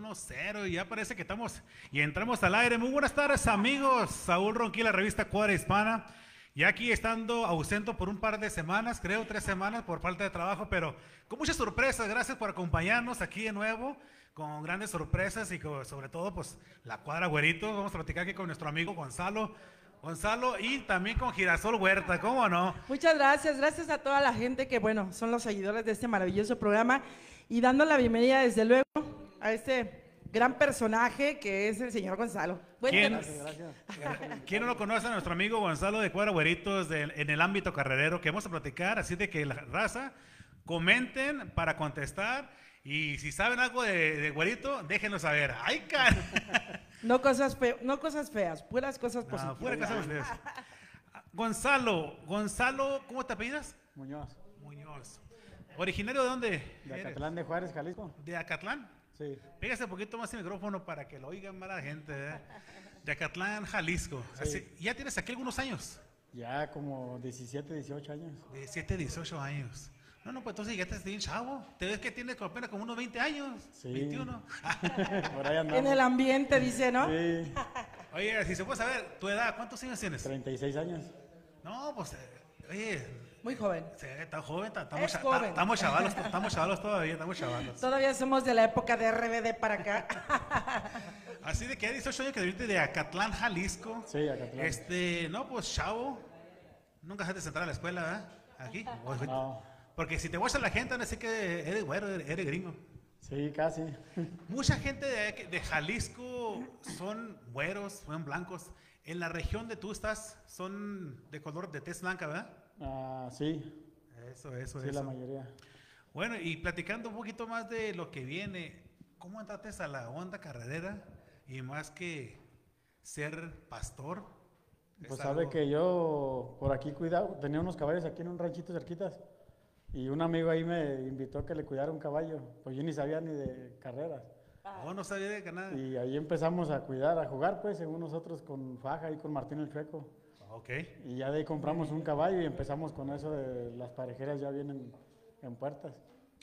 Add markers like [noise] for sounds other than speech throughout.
1-0 y ya parece que estamos y entramos al aire. Muy buenas tardes amigos, Saúl Ronquí, la revista Cuadra Hispana. Y aquí estando ausente por un par de semanas, creo tres semanas por falta de trabajo, pero con muchas sorpresas. Gracias por acompañarnos aquí de nuevo, con grandes sorpresas y sobre todo pues la Cuadra Güerito. Vamos a platicar aquí con nuestro amigo Gonzalo. Gonzalo y también con Girasol Huerta, ¿cómo no? Muchas gracias, gracias a toda la gente que, bueno, son los seguidores de este maravilloso programa y dando la bienvenida desde luego a este gran personaje que es el señor Gonzalo. ¿Quién, ¿Quién no lo conoce a nuestro amigo Gonzalo de Cuadra Güeritos en el ámbito carrerero que vamos a platicar? Así de que la raza comenten para contestar y si saben algo de, Güerito, déjenlo saber. ¡Ay, car! [laughs] No cosas, no cosas feas, puras cosas positivas. puras cosas feas. Gonzalo, Gonzalo, ¿cómo te apellidas? Muñoz. Muñoz. ¿Originario de dónde? De Acatlán de Juárez, Jalisco. ¿De Acatlán? Sí. Pégase un poquito más el micrófono para que lo oigan más la gente. ¿eh? De Acatlán, Jalisco. ¿Ya tienes aquí algunos años? Ya como 17, 18 años. 17, 18 años. No, no, pues entonces ya te bien chavo. Te ves que tienes apenas como unos 20 años. Sí. 21. [laughs] Por ahí En el ambiente, dice, ¿no? Sí. [laughs] Oye, si se puede saber, tu edad, ¿cuántos años tienes? 36 años. No, pues, oye, muy joven. Sí, está joven, estamos, joven. estamos chavalos, [laughs] estamos chavalos todavía, estamos chavalos. Todavía somos de la época de RBD para acá. [laughs] Así de que hay 18 años que viviste de Acatlán, Jalisco. Sí, Acatlán. Este, no, pues chavo, nunca dejaste de entrar a la escuela, ¿verdad? Aquí. No. Porque si te vas a la gente, van a decir que eres güero, eres gringo. Sí, casi. Mucha gente de, de Jalisco son güeros, son blancos. En la región de tú estás, son de color de tez blanca, ¿verdad? Ah, sí. Eso, eso, sí, eso. la mayoría. Bueno, y platicando un poquito más de lo que viene, ¿cómo entraste a la onda carrera y más que ser pastor? Pues sabe que yo por aquí cuidaba, tenía unos caballos aquí en un ranchito cerquitas y un amigo ahí me invitó a que le cuidara un caballo, pues yo ni sabía ni de carreras. Oh, no sabía de nada. Y ahí empezamos a cuidar, a jugar pues, según nosotros con Faja y con Martín el Chueco. Y ya de ahí compramos un caballo y empezamos con eso de las parejeras ya vienen en puertas.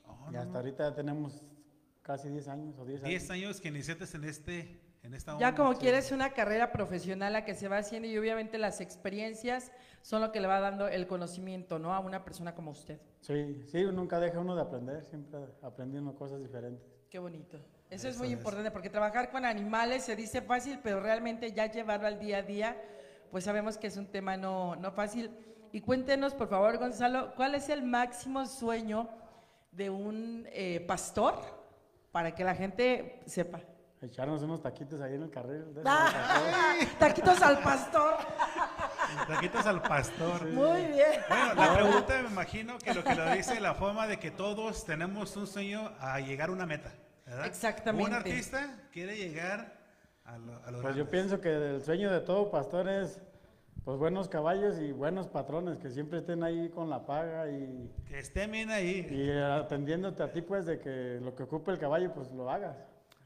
Oh, y hasta ahorita ya tenemos casi 10 años o 10 años. 10 años que iniciaste en este en esta Ya como quieres una carrera profesional a que se va haciendo y obviamente las experiencias son lo que le va dando el conocimiento, ¿no? A una persona como usted. Sí, sí, nunca deja uno de aprender, siempre aprendiendo cosas diferentes. Qué bonito. Eso, es muy importante porque trabajar con animales se dice fácil, pero realmente ya llevarlo al día a día pues sabemos que es un tema no, no fácil. Y cuéntenos, por favor, Gonzalo, ¿cuál es el máximo sueño de un eh, pastor para que la gente sepa? Echarnos unos taquitos ahí en el carril. Ah, taquitos al pastor. Taquitos al pastor. Muy bien. Bueno, la pregunta me imagino que lo que lo dice la forma de que todos tenemos un sueño a llegar a una meta. ¿verdad? Exactamente. Un artista quiere llegar pues yo pienso que el sueño de todo pastor es pues buenos caballos y buenos patrones que siempre estén ahí con la paga y que estén bien ahí. y atendiéndote a ti pues de que lo que ocupe el caballo pues lo hagas.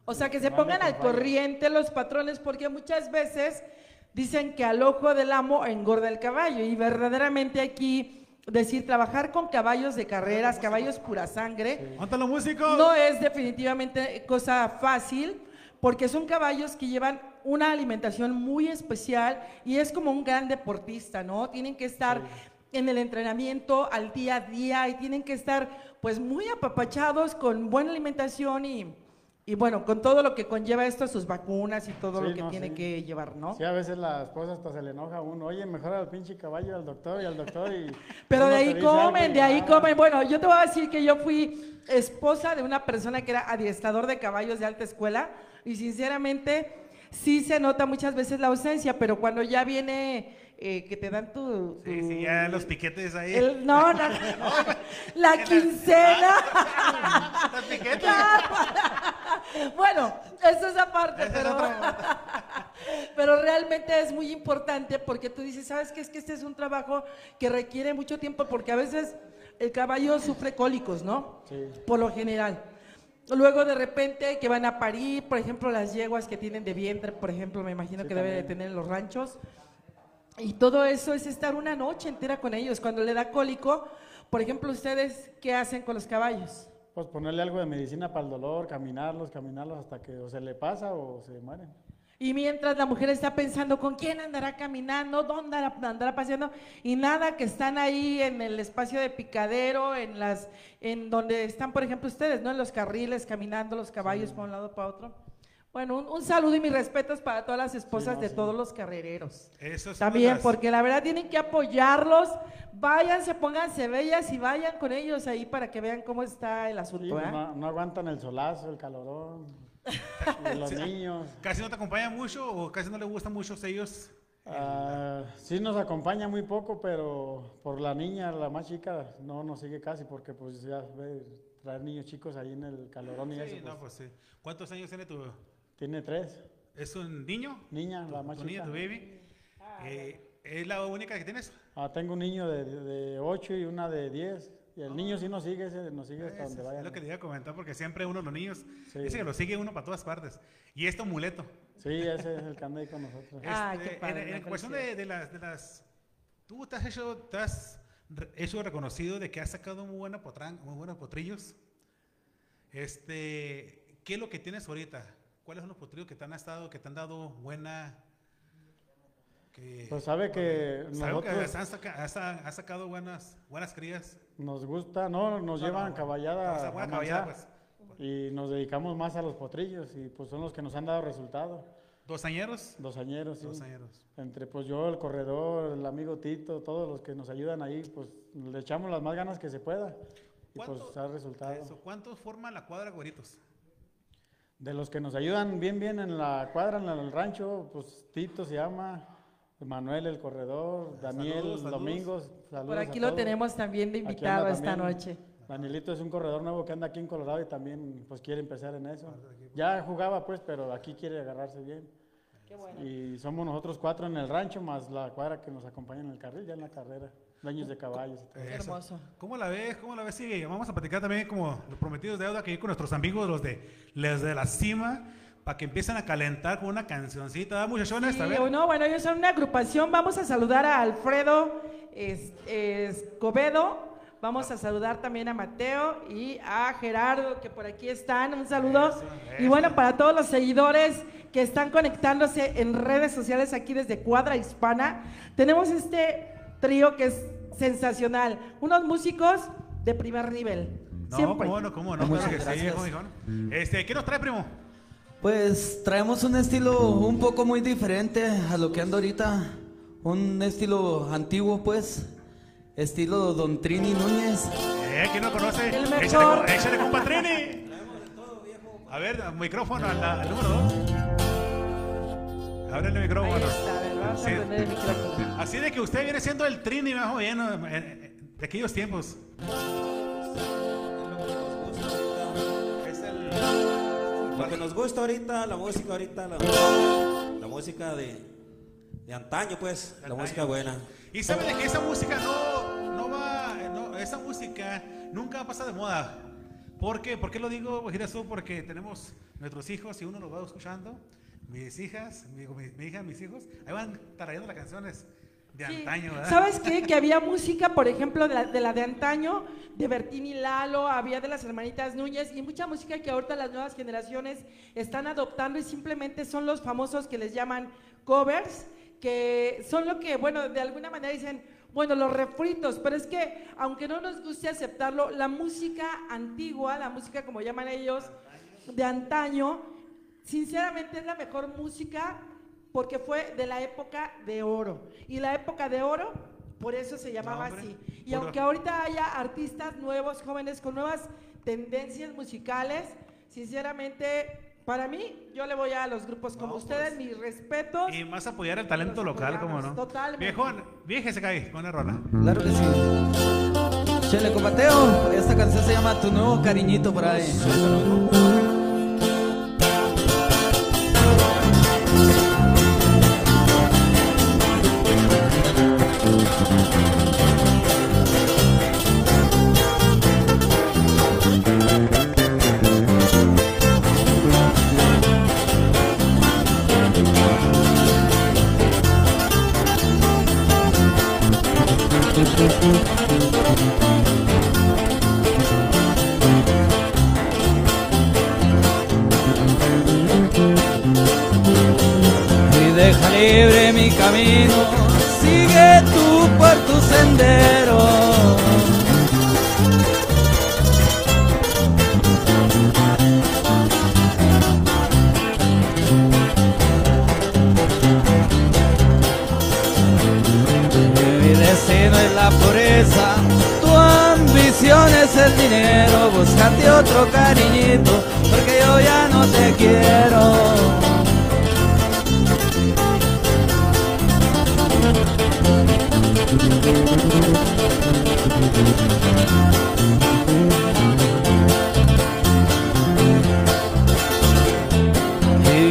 O sea, que se pongan al corriente los patrones porque muchas veces dicen que al ojo del amo engorda el caballo y verdaderamente aquí decir trabajar con caballos de carreras, caballos pura sangre. No es definitivamente cosa fácil porque son caballos que llevan una alimentación muy especial y es como un gran deportista, ¿no? Tienen que estar en el entrenamiento al día a día y tienen que estar pues muy apapachados con buena alimentación y, y bueno, con todo lo que conlleva esto, sus vacunas y todo lo que tiene que llevar, ¿no? Sí, a veces la esposa hasta se le enoja a uno, oye, mejor al pinche caballo al doctor y al doctor y... [laughs] Pero de ahí comen, de ahí comen. Bueno, yo te voy a decir que yo fui esposa de una persona que era adiestrador de caballos de alta escuela y sinceramente sí se nota muchas veces la ausencia, pero cuando ya viene eh, que te dan tu, Sí, sí, ya los piquetes ahí. no, no, la [laughs] quincena. [laughs] los piquetes. [laughs] bueno, eso es aparte, pero, pero realmente es muy importante porque tú dices, ¿sabes qué? Es que este es un trabajo que requiere mucho tiempo porque a veces el caballo sufre cólicos, ¿no? Sí. Por lo general. Luego de repente que van a parir, por ejemplo, las yeguas que tienen de vientre, por ejemplo, me imagino que debe de tener en los ranchos. Y todo eso es estar una noche entera con ellos. Cuando le da cólico, por ejemplo, ustedes, ¿qué hacen con los caballos? Pues ponerle algo de medicina para el dolor, caminarlos, caminarlos hasta que o se le pasa o se mueren. Y mientras la mujer está pensando con quién andará caminando, dónde andará, paseando, y nada que están ahí en el espacio de picadero, en las, en donde están, por ejemplo, ustedes, ¿no? En los carriles, caminando los caballos para un lado para otro. Bueno, un, saludo y mis respetos para todas las esposas de todos los carrereros. Eso es También, porque la verdad tienen que apoyarlos. Váyanse, pónganse bellas y vayan con ellos ahí para que vean cómo está el asunto. ¿eh? no, aguantan el solazo, el calorón. [laughs] los niños. ¿Casi no te acompaña mucho o casi no le gustan mucho ellos? Uh, sí nos acompaña muy poco, pero por la niña, la más chica, no nos sigue casi porque pues ya ve traer niños chicos ahí en el calorón y sí, eso. No, pues. pues sí. ¿Cuántos años tiene tu, tiene tres. ¿Es un niño? Niña, la más tu niña, tu baby. Eh, ¿Es la única que tienes? Ah, tengo un niño de, de 8 y una de 10. Y el niño sí nos sigue, nos sigue hasta donde vaya. Es lo que quería comentar, porque siempre uno los niños dice que lo sigue uno para todas partes. Y este muleto. Sí, ese es el que anda ahí con nosotros. ah, qué este, padre, en, cuestión de, de, las, de las... Tú te has hecho, te has hecho reconocido de que has sacado muy, buena potrán, muy buenos potrillos. Este, ¿Qué es lo que tienes ahorita? ¿Cuáles son los potrillos que te han estado, que te han dado buena... pues sabe que nosotros... has, sacado buenas, buenas crías. Nos gusta, no, nos llevan caballada, a caballada pues. y nos dedicamos más a los potrillos y pues son los que nos han dado resultado. ¿Dos añeros? Dos añeros, sí. Dos añeros. Entre pues yo, el corredor, el amigo Tito, todos los que nos ayudan ahí, pues le echamos las más ganas que se pueda y pues da resultado. ¿Cuántos forman la cuadra, güeritos? De los que nos ayudan bien, bien en la cuadra, en el rancho, pues Tito se llama, Manuel el corredor, Daniel Domingos. Por aquí lo tenemos también de invitado esta noche. Danielito es un corredor nuevo que anda aquí en Colorado y también pues quiere empezar en eso. Ya jugaba pues, pero aquí quiere agarrarse bien. Qué bueno. Y somos nosotros cuatro en el rancho, más la cuadra que nos acompaña en el carril, ya en la carrera. Dueños de caballos. Hermoso. ¿Cómo la ves? ¿Cómo la ves? Sigue. Vamos a platicar también como los prometidos de deuda que ir con nuestros amigos, los de, los de la cima, para que empiecen a calentar con una cancioncita. ¿Da muchachones? Sí, no, bueno, ellos son una agrupación. Vamos a saludar a Alfredo Escobedo. Vamos a saludar también a Mateo y a Gerardo, que por aquí están. Un saludo. Y bueno, para todos los seguidores que están conectándose en redes sociales aquí desde Cuadra Hispana, tenemos este trío que es sensacional. Unos músicos de primer nivel. No, cómo no, cómo no. Muchas gracias. Este, ¿Qué nos trae, primo? Pues traemos un estilo un poco muy diferente a lo que anda ahorita. Un estilo antiguo, pues. Estilo Don Trini Núñez. Eh, ¿quién no conoce? El mejor. Échale, échale compa Trini. A ver, micrófono al, al número dos. Abre el micrófono. Ahí está, Así de que usted viene siendo el Trini más o menos de aquellos tiempos. Lo que nos gusta ahorita, la música ahorita, la, música de, de, antaño, pues, la música buena. Y sabe de que esa música no, no va, no, esa música nunca pasa de moda. ¿Por qué? ¿Por qué lo digo, Porque tenemos nuestros hijos y uno lo va escuchando mis hijas, mi, mi, hija, mis hijos, ahí van trayendo las canciones de antaño, ¿verdad? ¿Sabes qué? Que había música, por ejemplo, de la, de antaño, de Bertini Lalo, había de las hermanitas Núñez y mucha música que ahorita las nuevas generaciones están adoptando y simplemente son los famosos que les llaman covers, que son lo que, bueno, de alguna manera dicen, bueno, los refritos, pero es que aunque no nos guste aceptarlo, la música antigua, la música como llaman ellos, de antaño, sinceramente es la mejor música porque fue de la época de oro. Y la época de oro, por eso se llamaba así. Y aunque ahorita haya artistas nuevos, jóvenes con nuevas tendencias musicales, sinceramente para mí, yo le voy a los grupos como ustedes, pues. mis respetos. Y más apoyar el talento local, como no. Totalmente. Viejón, vieje se cae con rola. Claro que sí. Chele Combateo, esta canción se llama Tu nuevo cariñito por ahí. Libre mi camino, sigue tú por tu sendero. Mi destino es la pureza, tu ambición es el dinero, búscate otro cariñito, porque yo ya no te quiero. Y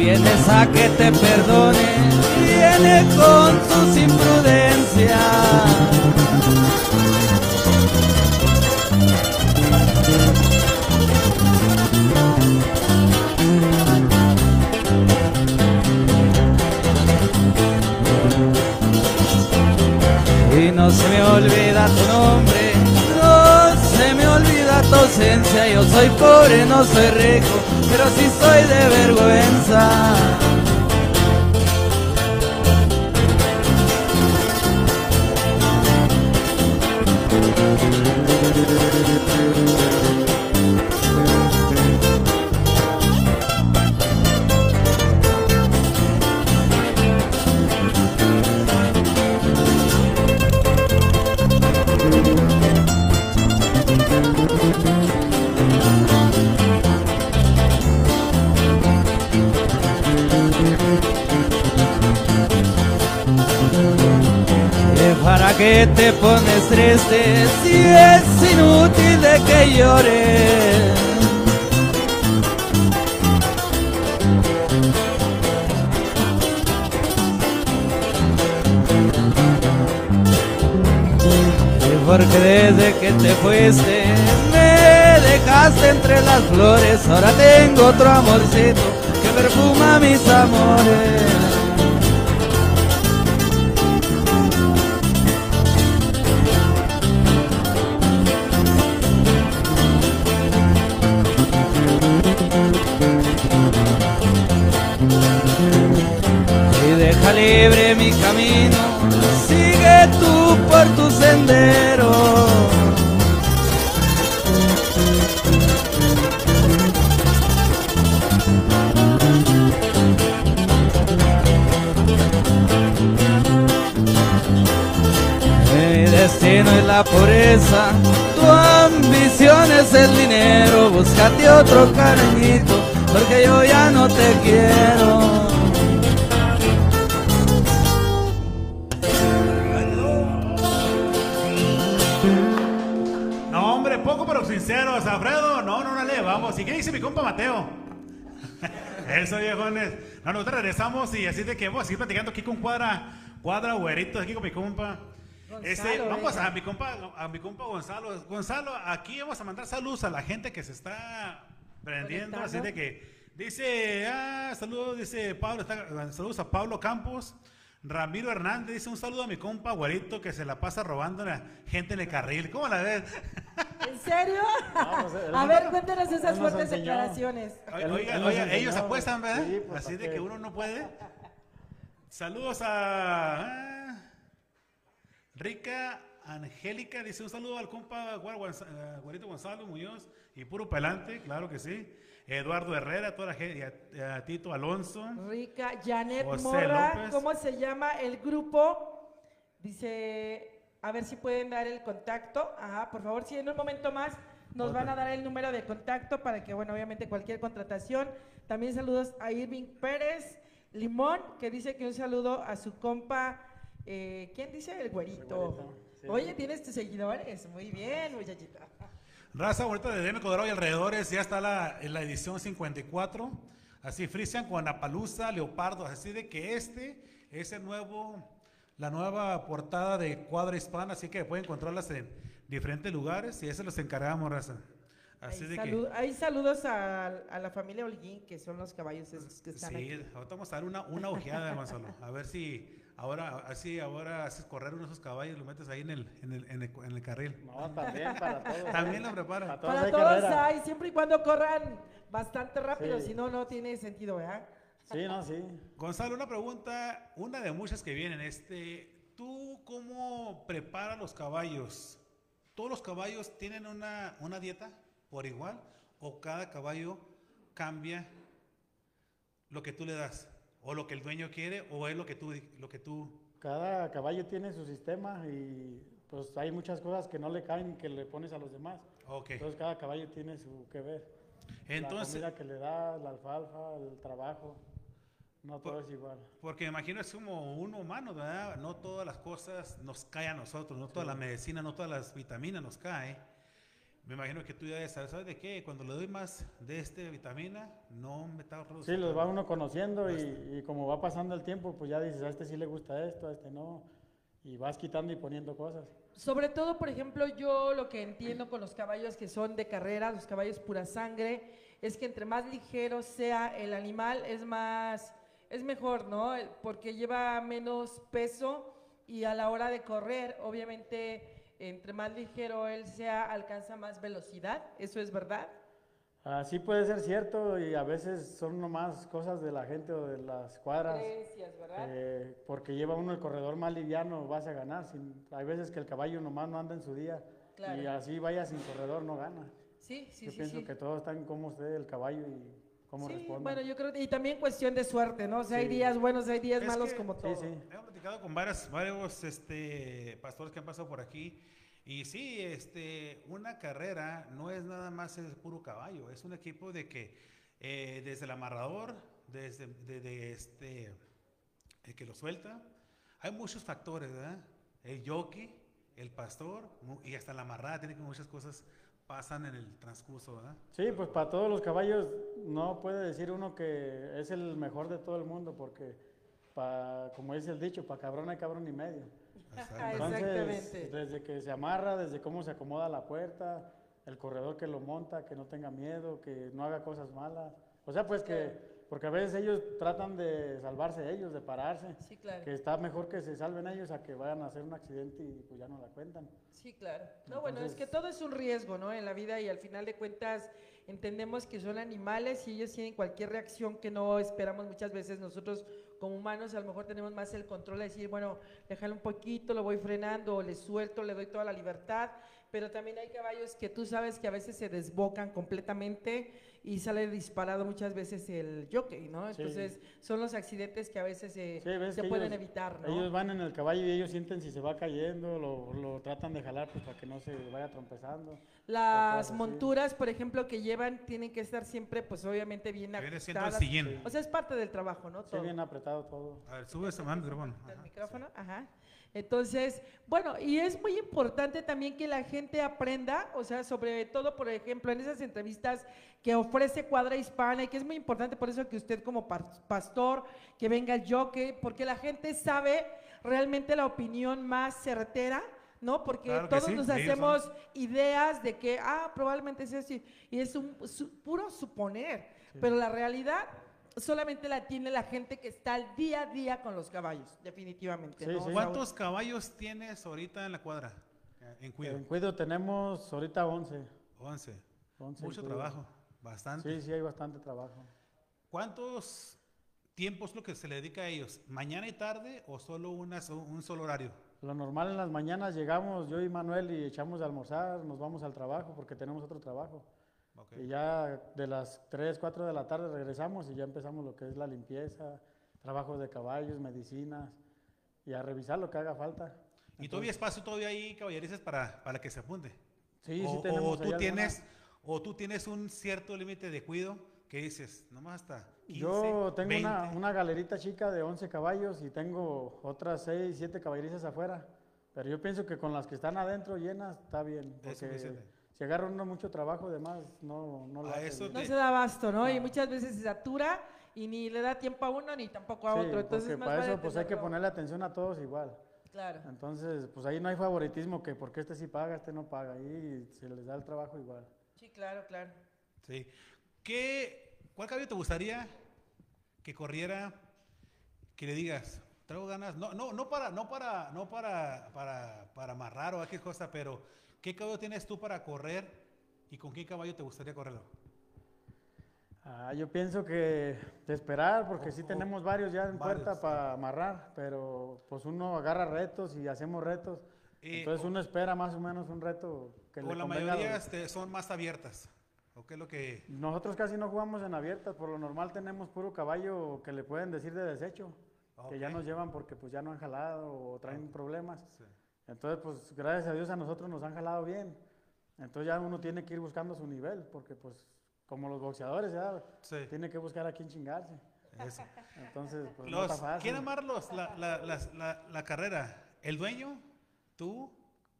vienes a que te perdone, viene con sus imprudencias. No se me olvida tu nombre, no se me olvida tu ausencia. Yo soy pobre, no soy rico, pero sí soy de vergüenza. Qué te pones triste si es inútil de que llores? Porque desde que te fuiste me dejaste entre las flores Ahora tengo otro amorcito que perfuma mis amores otro cariñito, porque yo ya no te quiero. No, hombre, poco pero sinceros. Alfredo, no, no, no le vamos. ¿Y qué dice mi compa Mateo? [laughs] Eso, viejones. No, nosotros regresamos y así de que vamos a seguir platicando aquí con Cuadra, Cuadra Güerito, aquí con mi compa. Este, vamos a mi compa, a mi compa Gonzalo. Gonzalo, aquí vamos a mandar saludos a la gente que se está prendiendo, así de que dice, ah, saludos, dice Pablo, está- saludos a Pablo Campos. Ramiro Hernández dice un saludo a mi compa Güerito que se la pasa robando a la gente en el carril. ¿Cómo la ves? ¿En serio? pues, él a ver, cuéntanos esas fuertes declaraciones. Oiga, oiga, ellos apuestan, ¿verdad? sí, pues, Así de que uno no puede. Saludos a ah, Rica Angélica, dice un saludo al compa Guar- Gonza- eh, Guarito Gonzalo Muñoz y puro pelante, claro que sí. Eduardo Herrera, toda la gente, a, a Tito Alonso. Rica, Janet José Morra, López. ¿cómo se llama el grupo? Dice, a ver si pueden dar el contacto. Ajá, por favor, si en un momento más nos van a dar el número de contacto para que, bueno, obviamente cualquier contratación. También saludos a Irving Pérez Limón, que dice que un saludo a su compa, eh, ¿quién dice? El güerito. güerito, sí. Oye, tienes tus seguidores. Muy bien, muchachita. Raza, ahorita de DM Colorado y alrededores, ya está la, en la edición 54. Así, Frisian con Apalusa, Leopardo. Así de que este es el nuevo, la nueva portada de Cuadra Hispana. Así que pueden encontrarlas en diferentes lugares y eso los encargamos, Raza. Así Hay, de salu- hay saludos a, a la familia Holguín, que son los caballos esos que que. están Sí, aquí. ahorita vamos a dar una, una ojeada, Gonzalo. A ver si ahora, así, ahora haces correr uno de esos caballos, lo metes ahí en el, en el, en el, en el carril. No, también para [laughs] todos. También lo preparan. Para todos Para hay todos carrera. hay, siempre y cuando corran bastante rápido, Sí. si no, no tiene sentido, ¿verdad? Sí, no, sí. Gonzalo, una pregunta, una de muchas que vienen. Este, ¿Tú cómo preparas los caballos? ¿Todos los caballos tienen una, una dieta por igual? ¿O cada caballo cambia lo que tú le das? ¿O lo que el dueño quiere? ¿O es lo que tú... Lo que tú... Cada caballo tiene su sistema y pues hay muchas cosas que no le caen que le pones a los demás. Okay. Entonces cada caballo tiene su que ver. Entonces, la comida que le da, la alfalfa, el trabajo. No todo es igual. Porque imagino es como un humano, ¿verdad? No todas las cosas nos caen a nosotros, no toda la medicina, no todas las vitaminas nos caen. Me imagino que tú ya sabes, ¿sabes de qué? Cuando le doy más de esta vitamina, no me está Sí, los va uno conociendo y, y, como va pasando el tiempo, pues ya dices, a este sí le gusta esto, a este no, y vas quitando y poniendo cosas. Sobre todo, por ejemplo, yo lo que entiendo con los caballos que son de carrera, los caballos pura sangre, es que entre más ligero sea el animal, es más, es mejor, ¿no? Porque lleva menos peso y a la hora de correr, obviamente entre más ligero él sea, alcanza más velocidad. ¿Eso es verdad? Así puede ser cierto y a veces son nomás cosas de la gente o de las cuadras. ¿verdad? Eh, porque lleva uno el corredor más liviano, vas a ganar. Sin, hay veces que el caballo nomás no anda en su día y así vaya sin corredor no gana. Sí, sí, yo sí. pienso que todo está en cómo esté el caballo y cómo sí, responde. Bueno, yo creo y también cuestión de suerte, ¿no? O sea, hay días buenos, hay días malos como todo. Sí, sí. Hemos platicado con varios, varios este, pastores que han pasado por aquí y sí, este, una carrera no es nada más el puro caballo, es un equipo de que eh, desde el amarrador, desde de, este, el que lo suelta, hay muchos factores, ¿verdad? El jockey, el pastor y hasta la amarrada, tiene que muchas cosas pasan en el transcurso, ¿verdad? Sí, pues para todos los caballos no puede decir uno que es el mejor de todo el mundo porque, pa, como dice el dicho, para cabrón hay cabrón y medio. Exactamente. Desde que se amarra, desde cómo se acomoda la puerta, el corredor que lo monta, que no tenga miedo, que no haga cosas malas. O sea, pues que, porque a veces ellos tratan de salvarse ellos, de pararse. Sí, claro. Que está mejor que se salven ellos a que vayan a hacer un accidente y pues ya no la cuentan. Sí, claro. No, bueno, es que todo es un riesgo, ¿no? En la vida y al final de cuentas entendemos que son animales y ellos tienen cualquier reacción que no esperamos muchas veces nosotros como humanos a lo mejor tenemos más el control de decir, bueno, déjalo un poquito, lo voy frenando, o le suelto, le doy toda la libertad, pero también hay caballos que tú sabes que a veces se desbocan completamente y sale disparado muchas veces el jockey, ¿no? Entonces son los accidentes que a veces se, pueden evitar, ¿no? Ellos van en el caballo y ellos sienten si se va cayendo, lo, lo tratan de jalar pues, para que no se vaya trompezando. Las monturas, por ejemplo, que llevan tienen que estar siempre, pues obviamente bien apretadas. O sea, es parte del trabajo, ¿no? Todo. Sí, bien apretado todo. A ver, sube ese micrófono. El micrófono, ajá. Entonces, bueno, y es muy importante también que la gente aprenda, o sea, sobre todo, por ejemplo, en esas entrevistas que ofrece Cuadra Hispana, y que es muy importante por eso que usted como pastor, que venga el jockey, porque la gente sabe realmente la opinión más certera ¿no? Porque todos nos hacemos ideas de que, ah, probablemente es así, y es un puro suponer, pero la realidad solamente la tiene la gente que está al día a día con los caballos, definitivamente. ¿Cuántos caballos tienes ahorita en la cuadra? En Cuido. En Cuido tenemos ahorita 11. 11. Mucho trabajo, bastante. Sí, sí, hay bastante trabajo. ¿Cuántos tiempos lo que se le dedica a ellos? ¿Mañana y tarde o solo una, un solo horario? Lo normal en las mañanas llegamos yo y Manuel y echamos de almorzar, nos vamos al trabajo porque tenemos otro trabajo. Y ya de las 3, 4 de la tarde regresamos y ya empezamos lo que es la limpieza, trabajos de caballos, medicinas y a revisar lo que haga falta. ¿Y todavía espacio todavía hay caballerizas para, para que se apunte? Sí, sí tenemos. O tú, tienes, o tú tienes un cierto límite de cuido que dices, nomás hasta 15, Yo tengo Una, una galerita chica de 11 caballos y tengo otras 6, 7 caballerizas afuera. Pero yo pienso que con las que están adentro llenas está bien. Porque si agarra uno mucho trabajo, además, no, no lo hace No se da abasto, ¿no? Y muchas veces se satura y ni le da tiempo a uno ni tampoco a otro. Entonces, más para eso pues hay que ponerle atención a todos igual. Claro. Entonces, pues ahí no hay favoritismo que porque este sí paga, este no paga. Ahí se les da el trabajo igual. Sí, claro, claro. Sí. ¿Qué, ¿Cuál caballo te gustaría que corriera, que le digas, traigo ganas, no, no, no para, no para, no para, para, para amarrar o qué cosa, pero ¿qué caballo tienes tú para correr y con qué caballo te gustaría correrlo? Ah, yo pienso que esperar, porque sí tenemos varios ya en puerta para amarrar, pero pues uno agarra retos y hacemos retos. Entonces uno espera más o menos un reto que o la mayoría este, son más abiertas. ¿O qué es lo que...? Nosotros casi no jugamos en abiertas, por lo normal tenemos puro caballo que le pueden decir de desecho, que ya nos llevan porque pues ya no han jalado o traen problemas. Entonces pues gracias a Dios a nosotros nos han jalado bien. Entonces ya uno tiene que ir buscando su nivel, porque pues como los boxeadores ya tiene que buscar a quién chingarse. Entonces, pues no está fácil. ¿Quién amarlos la, la, la, carrera? ¿El dueño? ¿Tú?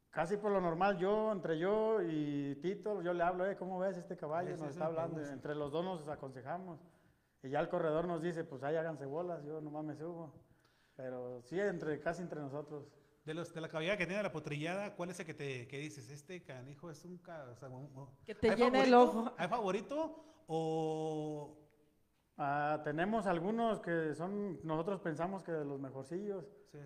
Casi por lo normal, yo, entre yo y Tito, yo le hablo, eh, ¿cómo ves este caballo? Nos está hablando, entre los dos nos aconsejamos. Y ya el corredor nos dice, pues ahí háganse bolas, yo nomás me subo. Pero sí, entre, casi entre nosotros. De, los, de la caballada que tiene la potrillada, ¿cuál es el que te que dices? Este canijo es un... que te llena el ojo. ¿Hay favorito o...? Ah, tenemos algunos que son, nosotros pensamos que de los mejorcillos. Sí.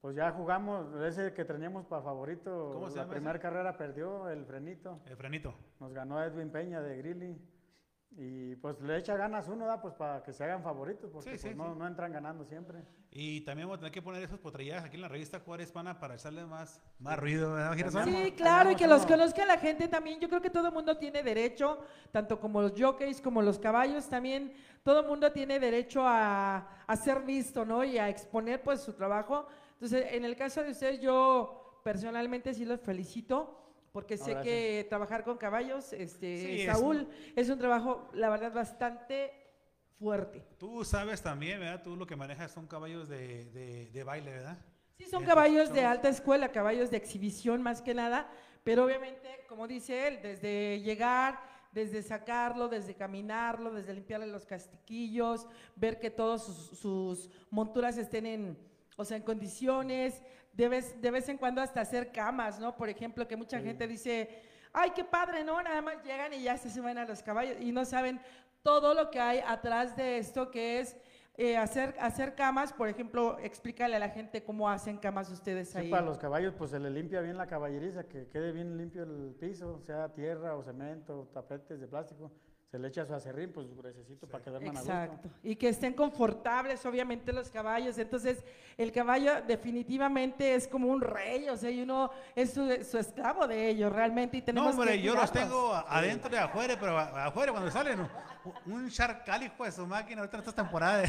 Pues ya jugamos, ese que teníamos para favorito, ¿Cómo se la primera carrera perdió, el frenito. El frenito. Nos ganó Edwin Peña de Grilly. Y pues le echa ganas uno, ¿da? Pues para que se hagan favoritos, porque pues, no, no, entran ganando siempre. Y también vamos a tener que poner esos potrilladas aquí en la revista Juárez Hispana para echarle más, más ruido, ¿verdad, Sí, claro, y que los conozca la gente también. Yo creo que todo el mundo tiene derecho, tanto como los jockeys como los caballos, también todo el mundo tiene derecho a, a ser visto, ¿no? Y a exponer pues su trabajo entonces, en el caso de ustedes, yo personalmente sí los felicito porque sé que trabajar con caballos, este, Saúl, es un... trabajo, la verdad, bastante fuerte. Tú sabes también, ¿verdad? Tú lo que manejas son caballos de, de, baile, ¿verdad? Sí, son caballos de alta escuela, caballos de exhibición más que nada, pero obviamente, como dice él, desde llegar, desde sacarlo, desde caminarlo, desde limpiarle los castiquillos, ver que todas sus monturas estén en o sea, en condiciones, de vez, de vez en cuando hasta hacer camas, ¿no? Por ejemplo, que mucha gente dice, ay, qué padre, ¿no? Nada más llegan y ya se suben a los caballos y no saben todo lo que hay atrás de esto, que es eh, hacer, hacer camas, por ejemplo, explícale a la gente cómo hacen camas ustedes ahí. para los caballos, pues se le limpia bien la caballeriza, que quede bien limpio el piso, sea tierra o cemento, tapetes de plástico se le echa su acerrín, pues gruesecito para quedar más Exacto. Y que estén confortables, obviamente, los caballos. Entonces, el caballo definitivamente es como un rey, o sea, y uno es su, esclavo de ellos realmente. Y tenemos no, hombre, yo los tengo adentro y afuera, pero afuera cuando salen, un charcal, hijo de su máquina, ahorita en esta temporada.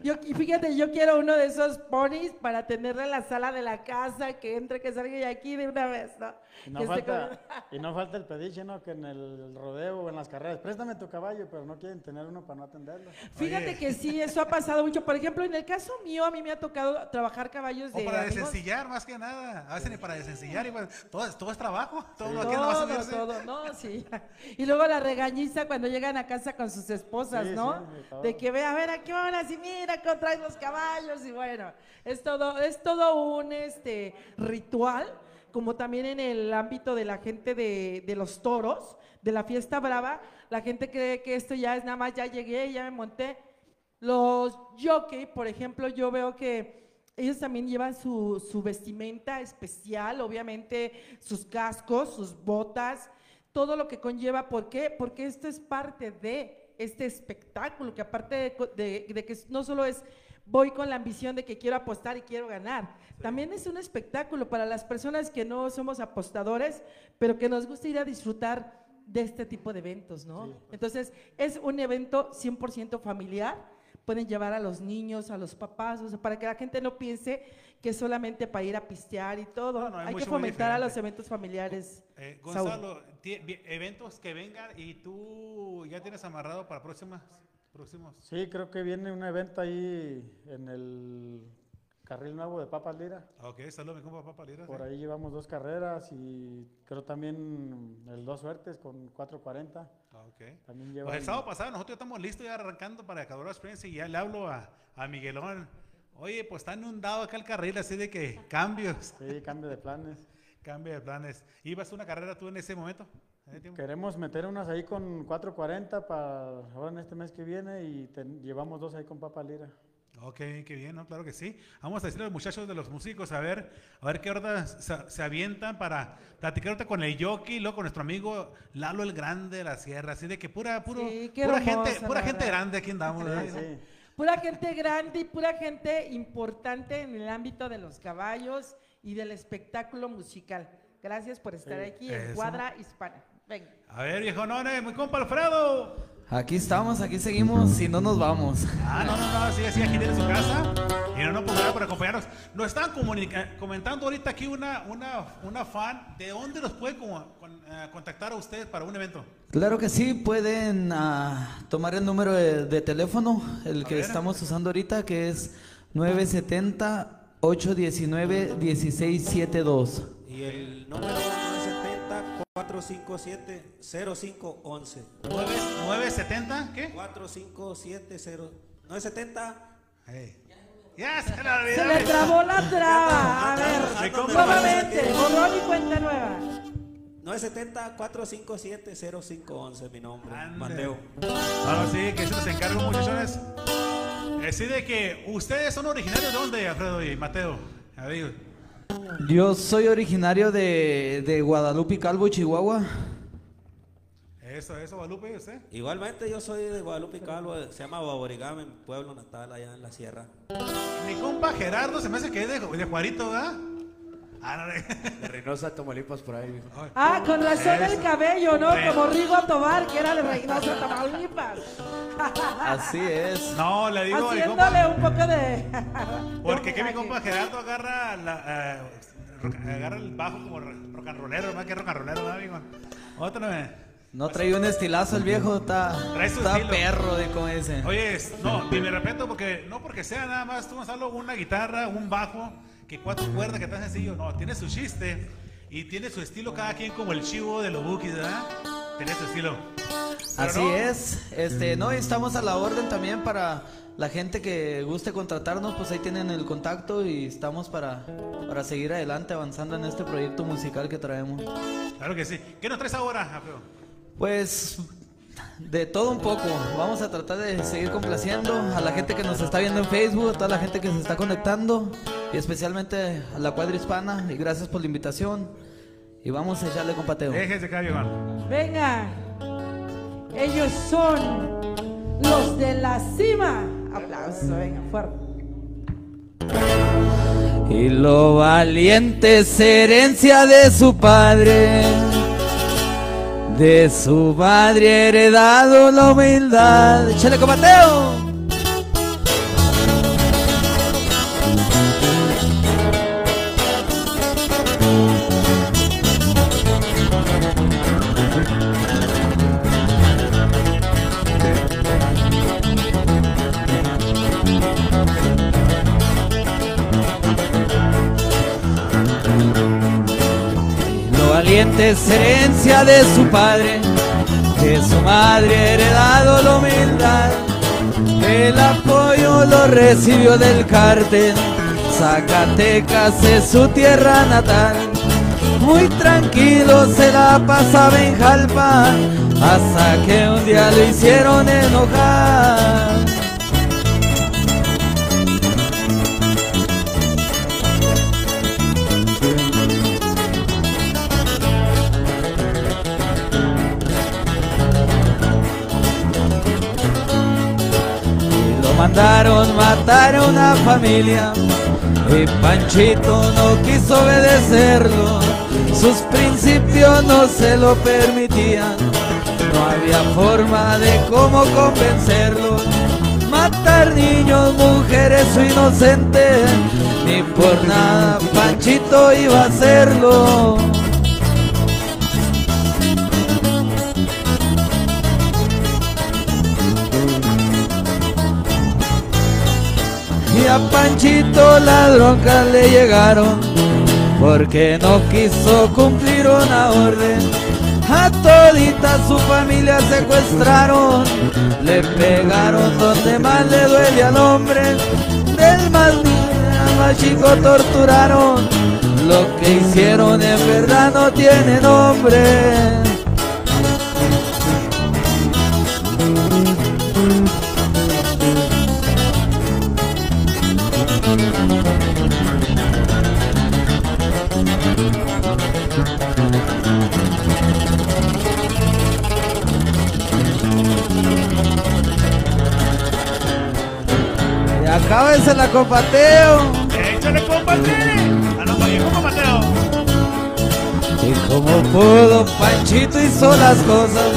Yo, y fíjate, yo quiero uno de esos ponis para tenerle en la sala de la casa, que entre, que salga y aquí de una vez, ¿no? Y no, falta, y no falta el pediche, ¿no? Que en el rodeo o en las carreras, préstame tu caballo, pero no quieren tener uno para no atenderlo. Fíjate que sí, eso ha pasado mucho. Por ejemplo, en el caso mío, a mí me ha tocado trabajar caballos de. O para desencillar, más que nada. A veces ni para desencillar, y todo, todo, es trabajo. [laughs] Todo, lo todo, todo, no, sí. Y luego la regañiza cuando llegan a casa con sus esposas, ¿no? de que ve, a ver, ¿a qué horas? Y mira, traes los caballos, y bueno, es todo, es todo un este, ritual como también en el ámbito de la gente de, de, los toros, de la fiesta brava, la gente cree que esto ya es nada más, ya llegué, ya me monté. Los jockey, por ejemplo, yo veo que ellos también llevan su, su vestimenta especial, obviamente sus cascos, sus botas, todo lo que conlleva. ¿Por qué? Porque esto es parte de este espectáculo, que aparte de, de, de que no solo es voy con la ambición de que quiero apostar y quiero ganar. También es un espectáculo para las personas que no somos apostadores, pero que nos gusta ir a disfrutar de este tipo de eventos, ¿no? Entonces, es un evento 100% familiar. Pueden llevar a los niños, a los papás, o sea, para que la gente no piense que solamente para ir a pistear y todo. hay, que fomentar a los eventos familiares. Eh, Gonzalo, eventos que vengan y tú ya tienes amarrado para próximas próximos? Sí, creo que viene un evento ahí en el carril nuevo de Papa Lira. Ok, saludos, mi Papa Lira. Por ahí llevamos dos carreras y creo también el dos suertes con 440. Ah, ok. También lleva pues el sábado pasado nosotros ya estamos listos ya arrancando para Cadora Springs y ya le hablo a, a Miguelón. Oye, pues está inundado acá el carril, así de que cambios. Sí, cambio de planes. [laughs] cambio de planes. ¿Ibas a una carrera tú en ese momento? Queremos meter unas ahí con 440 para ahora en este mes que viene y llevamos dos ahí con Papa Lira. Ok, qué bien, ¿no? Claro que sí. Vamos a decirle a los muchachos de los músicos a ver, a ver qué hora se, avientan para platicar con el jockey y luego con nuestro amigo Lalo el Grande de la Sierra. Así de que pura, puro, pura gente, pura gente grande aquí andamos. Pura gente grande y pura gente importante en el ámbito de los caballos y del espectáculo musical. Gracias por estar aquí en Cuadra Hispana. Venga. A ver, viejo None, muy compa Alfredo. Aquí estamos, aquí seguimos y no nos vamos. Ah, no, no, no, sí, sí, aquí tiene su casa. Y no, no, pues por acompañarnos. Nos están comentando ahorita aquí una, una, una fan. ¿De dónde nos puede eh, contactar a ustedes para un evento? Claro que sí, pueden uh, tomar el número de, teléfono, el que estamos usando ahorita, que es 970-819-1672. Y el número 457-0511. 970, ¿qué? 457 970. Hey. Ya se la Se le trabó la traba. A ver, nuevamente, borrón y cuenta nueva. 970-457-0511, mi nombre, Mateo. Ahora sí, que se nos encargo, muchachones. Así de que ustedes son originarios de dónde, Alfredo y Mateo. A ver. Yo soy originario de, de Guadalupe Calvo, Chihuahua. Eso, eso, Guadalupe, ¿usted? Igualmente yo soy de Guadalupe Calvo, se llama Baborigame, mi pueblo natal allá en la sierra. Mi compa Gerardo se me hace que es de, de Juarito, ¿verdad? Ah, no, de... Reynosa, Tamaulipas, por ahí. Ah, con razón el cabello, ¿no? Como Rigo Tobar, que era de Reynosa, Tamaulipas. [laughs] Así es. No, le digo Haciéndole un poco de... Porque que mi compa Gerardo agarra la, eh, agarra el bajo como rock and rollero, más que rock and rollero, ¿no, amigo? Otro me... No trae un estilazo el viejo, está, está perro de como ese. Oye, no, y me respeto porque no porque sea nada más tú Gonzalo una guitarra, un bajo, que cuatro cuerdas, que tan sencillo, no, tiene su chiste y tiene su estilo cada quien como el chivo de los bookies, ¿verdad? Tiene su estilo. Así es, este, no, estamos a la orden también para la gente que guste contratarnos, pues ahí tienen el contacto y estamos para, para seguir adelante avanzando en este proyecto musical que traemos. Claro que sí. ¿Qué nos traes ahora, Alfredo? Pues de todo un poco. Vamos a tratar de seguir complaciendo a la gente que nos está viendo en Facebook, a toda la gente que se está conectando y especialmente a la cuadra hispana. Y gracias por la invitación. Y vamos a echarle compateo. Déjense caer, Venga. Ellos son los de la cima. Aplauso, venga, fuerte. Y lo valiente es herencia de su padre de su madre heredado la humildad. Échale comateo. es herencia de su padre, de su madre heredado la humildad. El apoyo lo recibió del cártel, Zacatecas es su tierra natal. Muy tranquilo se la pasaba en Jalpa, hasta que un día lo hicieron enojar. Matar a una familia. Y Panchito no quiso obedecerlo, sus principios no se lo permitían, no había forma de cómo convencerlo, matar niños, mujeres o inocentes, ni por nada Panchito iba a hacerlo. A Panchito la bronca le llegaron porque no quiso cumplir una orden. A todita su familia secuestraron, le pegaron donde más le duele al hombre, del más niño al más chico torturaron, lo que hicieron en verdad no tiene nombre. Acábese la compateo. Échale. A viejo Mateo. Y como pudo, Panchito hizo las cosas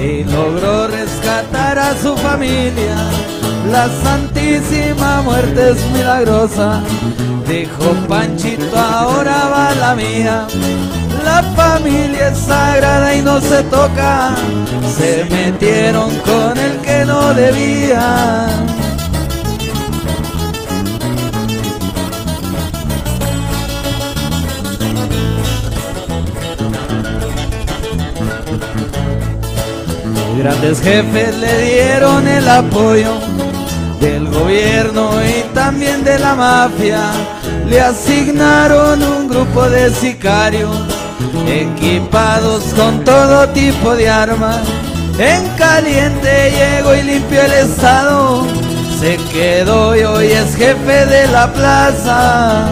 y logró rescatar a su familia. La Santísima Muerte es milagrosa, dijo Panchito, ahora va la mía. La familia es sagrada y no se toca, se metieron con el que no debía. Grandes jefes le dieron el apoyo del gobierno y también de la mafia. Le asignaron un grupo de sicarios equipados con todo tipo de armas. En caliente llegó y limpió el estado. Se quedó y hoy es jefe de la plaza.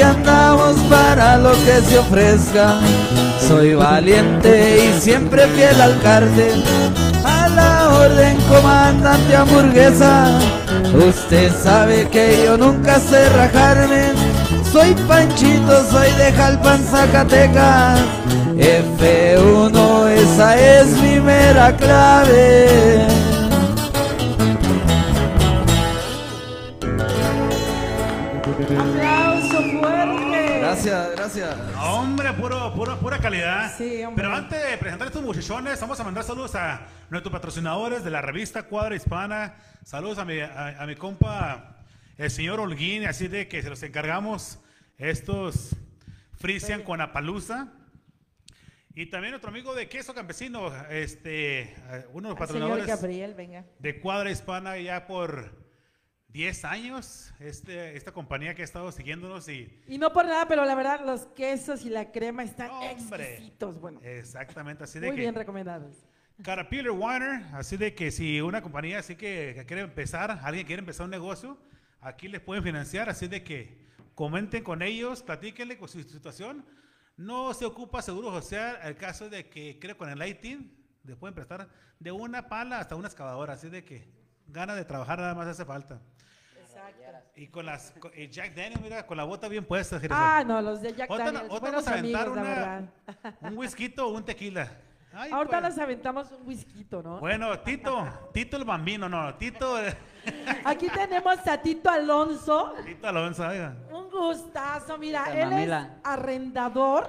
Aquí andamos para lo que se ofrezca. Soy valiente y siempre fiel al cartel. A la orden, comandante hamburguesa. Usted sabe que yo nunca sé rajarme. Soy Panchito, soy de Jalpan, Zacatecas. F1, esa es mi mera clave. Aplauso fuerte. Gracias, gracias. Hombre, puro, puro, pura calidad. Sí, hombre. Pero antes de presentar estos muchachones, vamos a mandar saludos a nuestros patrocinadores de la revista Cuadra Hispana. Saludos a mi, a, a mi compa, el señor Holguín, así de que se los encargamos estos Frisian con Apalusa. Y también nuestro amigo de Queso Campesino, este, eh, uno de los señor patrocinadores Gabriel, venga. de Cuadra Hispana ya por 10 años, este, esta compañía que ha estado siguiéndonos y Y no por nada, pero la verdad, los quesos y la crema están Hombre. exquisitos. Bueno, exactamente así de muy que bien recomendados. Caterpillar Warner, así de que si una compañía así que, que quiere empezar, alguien quiere empezar un negocio, aquí les pueden financiar, así de que comenten con ellos, platíquenle con su situación. No se ocupa seguro social, el caso de que creo con el lighting, les pueden prestar de una pala hasta una excavadora, así de que ganas de trabajar nada más hace falta. Y con las con- y Jack Daniel, mira, con la bota bien puesta. Ah, no, los de Jack Ahorita Daniels, ahorita buenos vamos a aventar amigos, la una- verdad. un whisky o un tequila. Ay, Ahorita pues. nos aventamos un whisky, ¿no? Bueno, Tito, Tito el bambino, no, Tito, Aquí tenemos a Tito Alonso. Tito Alonso, oiga. Un gustazo, mira, él es Mamila. arrendador.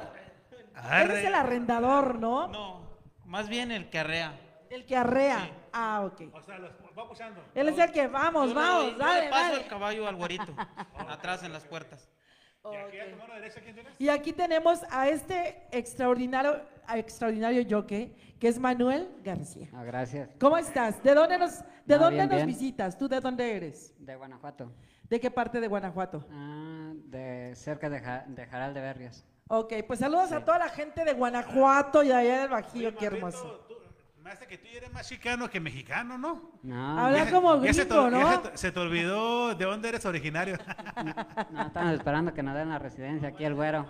Él es el arrendador, ¿no? No, más bien el que arrea. El que arrea. Ah, ok. O sea, los va puchando. Él es el que vamos, Yo le vamos, yo dale, le paso dale. el caballo al güerito, [laughs] atrás en las puertas. Y aquí tenemos a este extraordinario, a extraordinario jockey, que es Manuel García. Ah, gracias. ¿Cómo estás? ¿De dónde nos, de Ah, dónde bien, nos bien. visitas? ¿Tú de dónde eres? De Guanajuato. ¿De qué parte de Guanajuato? Ah, de cerca de, Ja- de Jaral de Berrios. Ok, pues saludos a toda la gente de Guanajuato y allá del Bajío, qué hermoso. Tú, me hace que tú eres más chicano que mexicano, ¿no? No, Habla Ya- como se te- gringo, ya ¿no? se te- se te olvidó de dónde eres originario. [laughs] no, estamos esperando que nos den la residencia aquí el güero.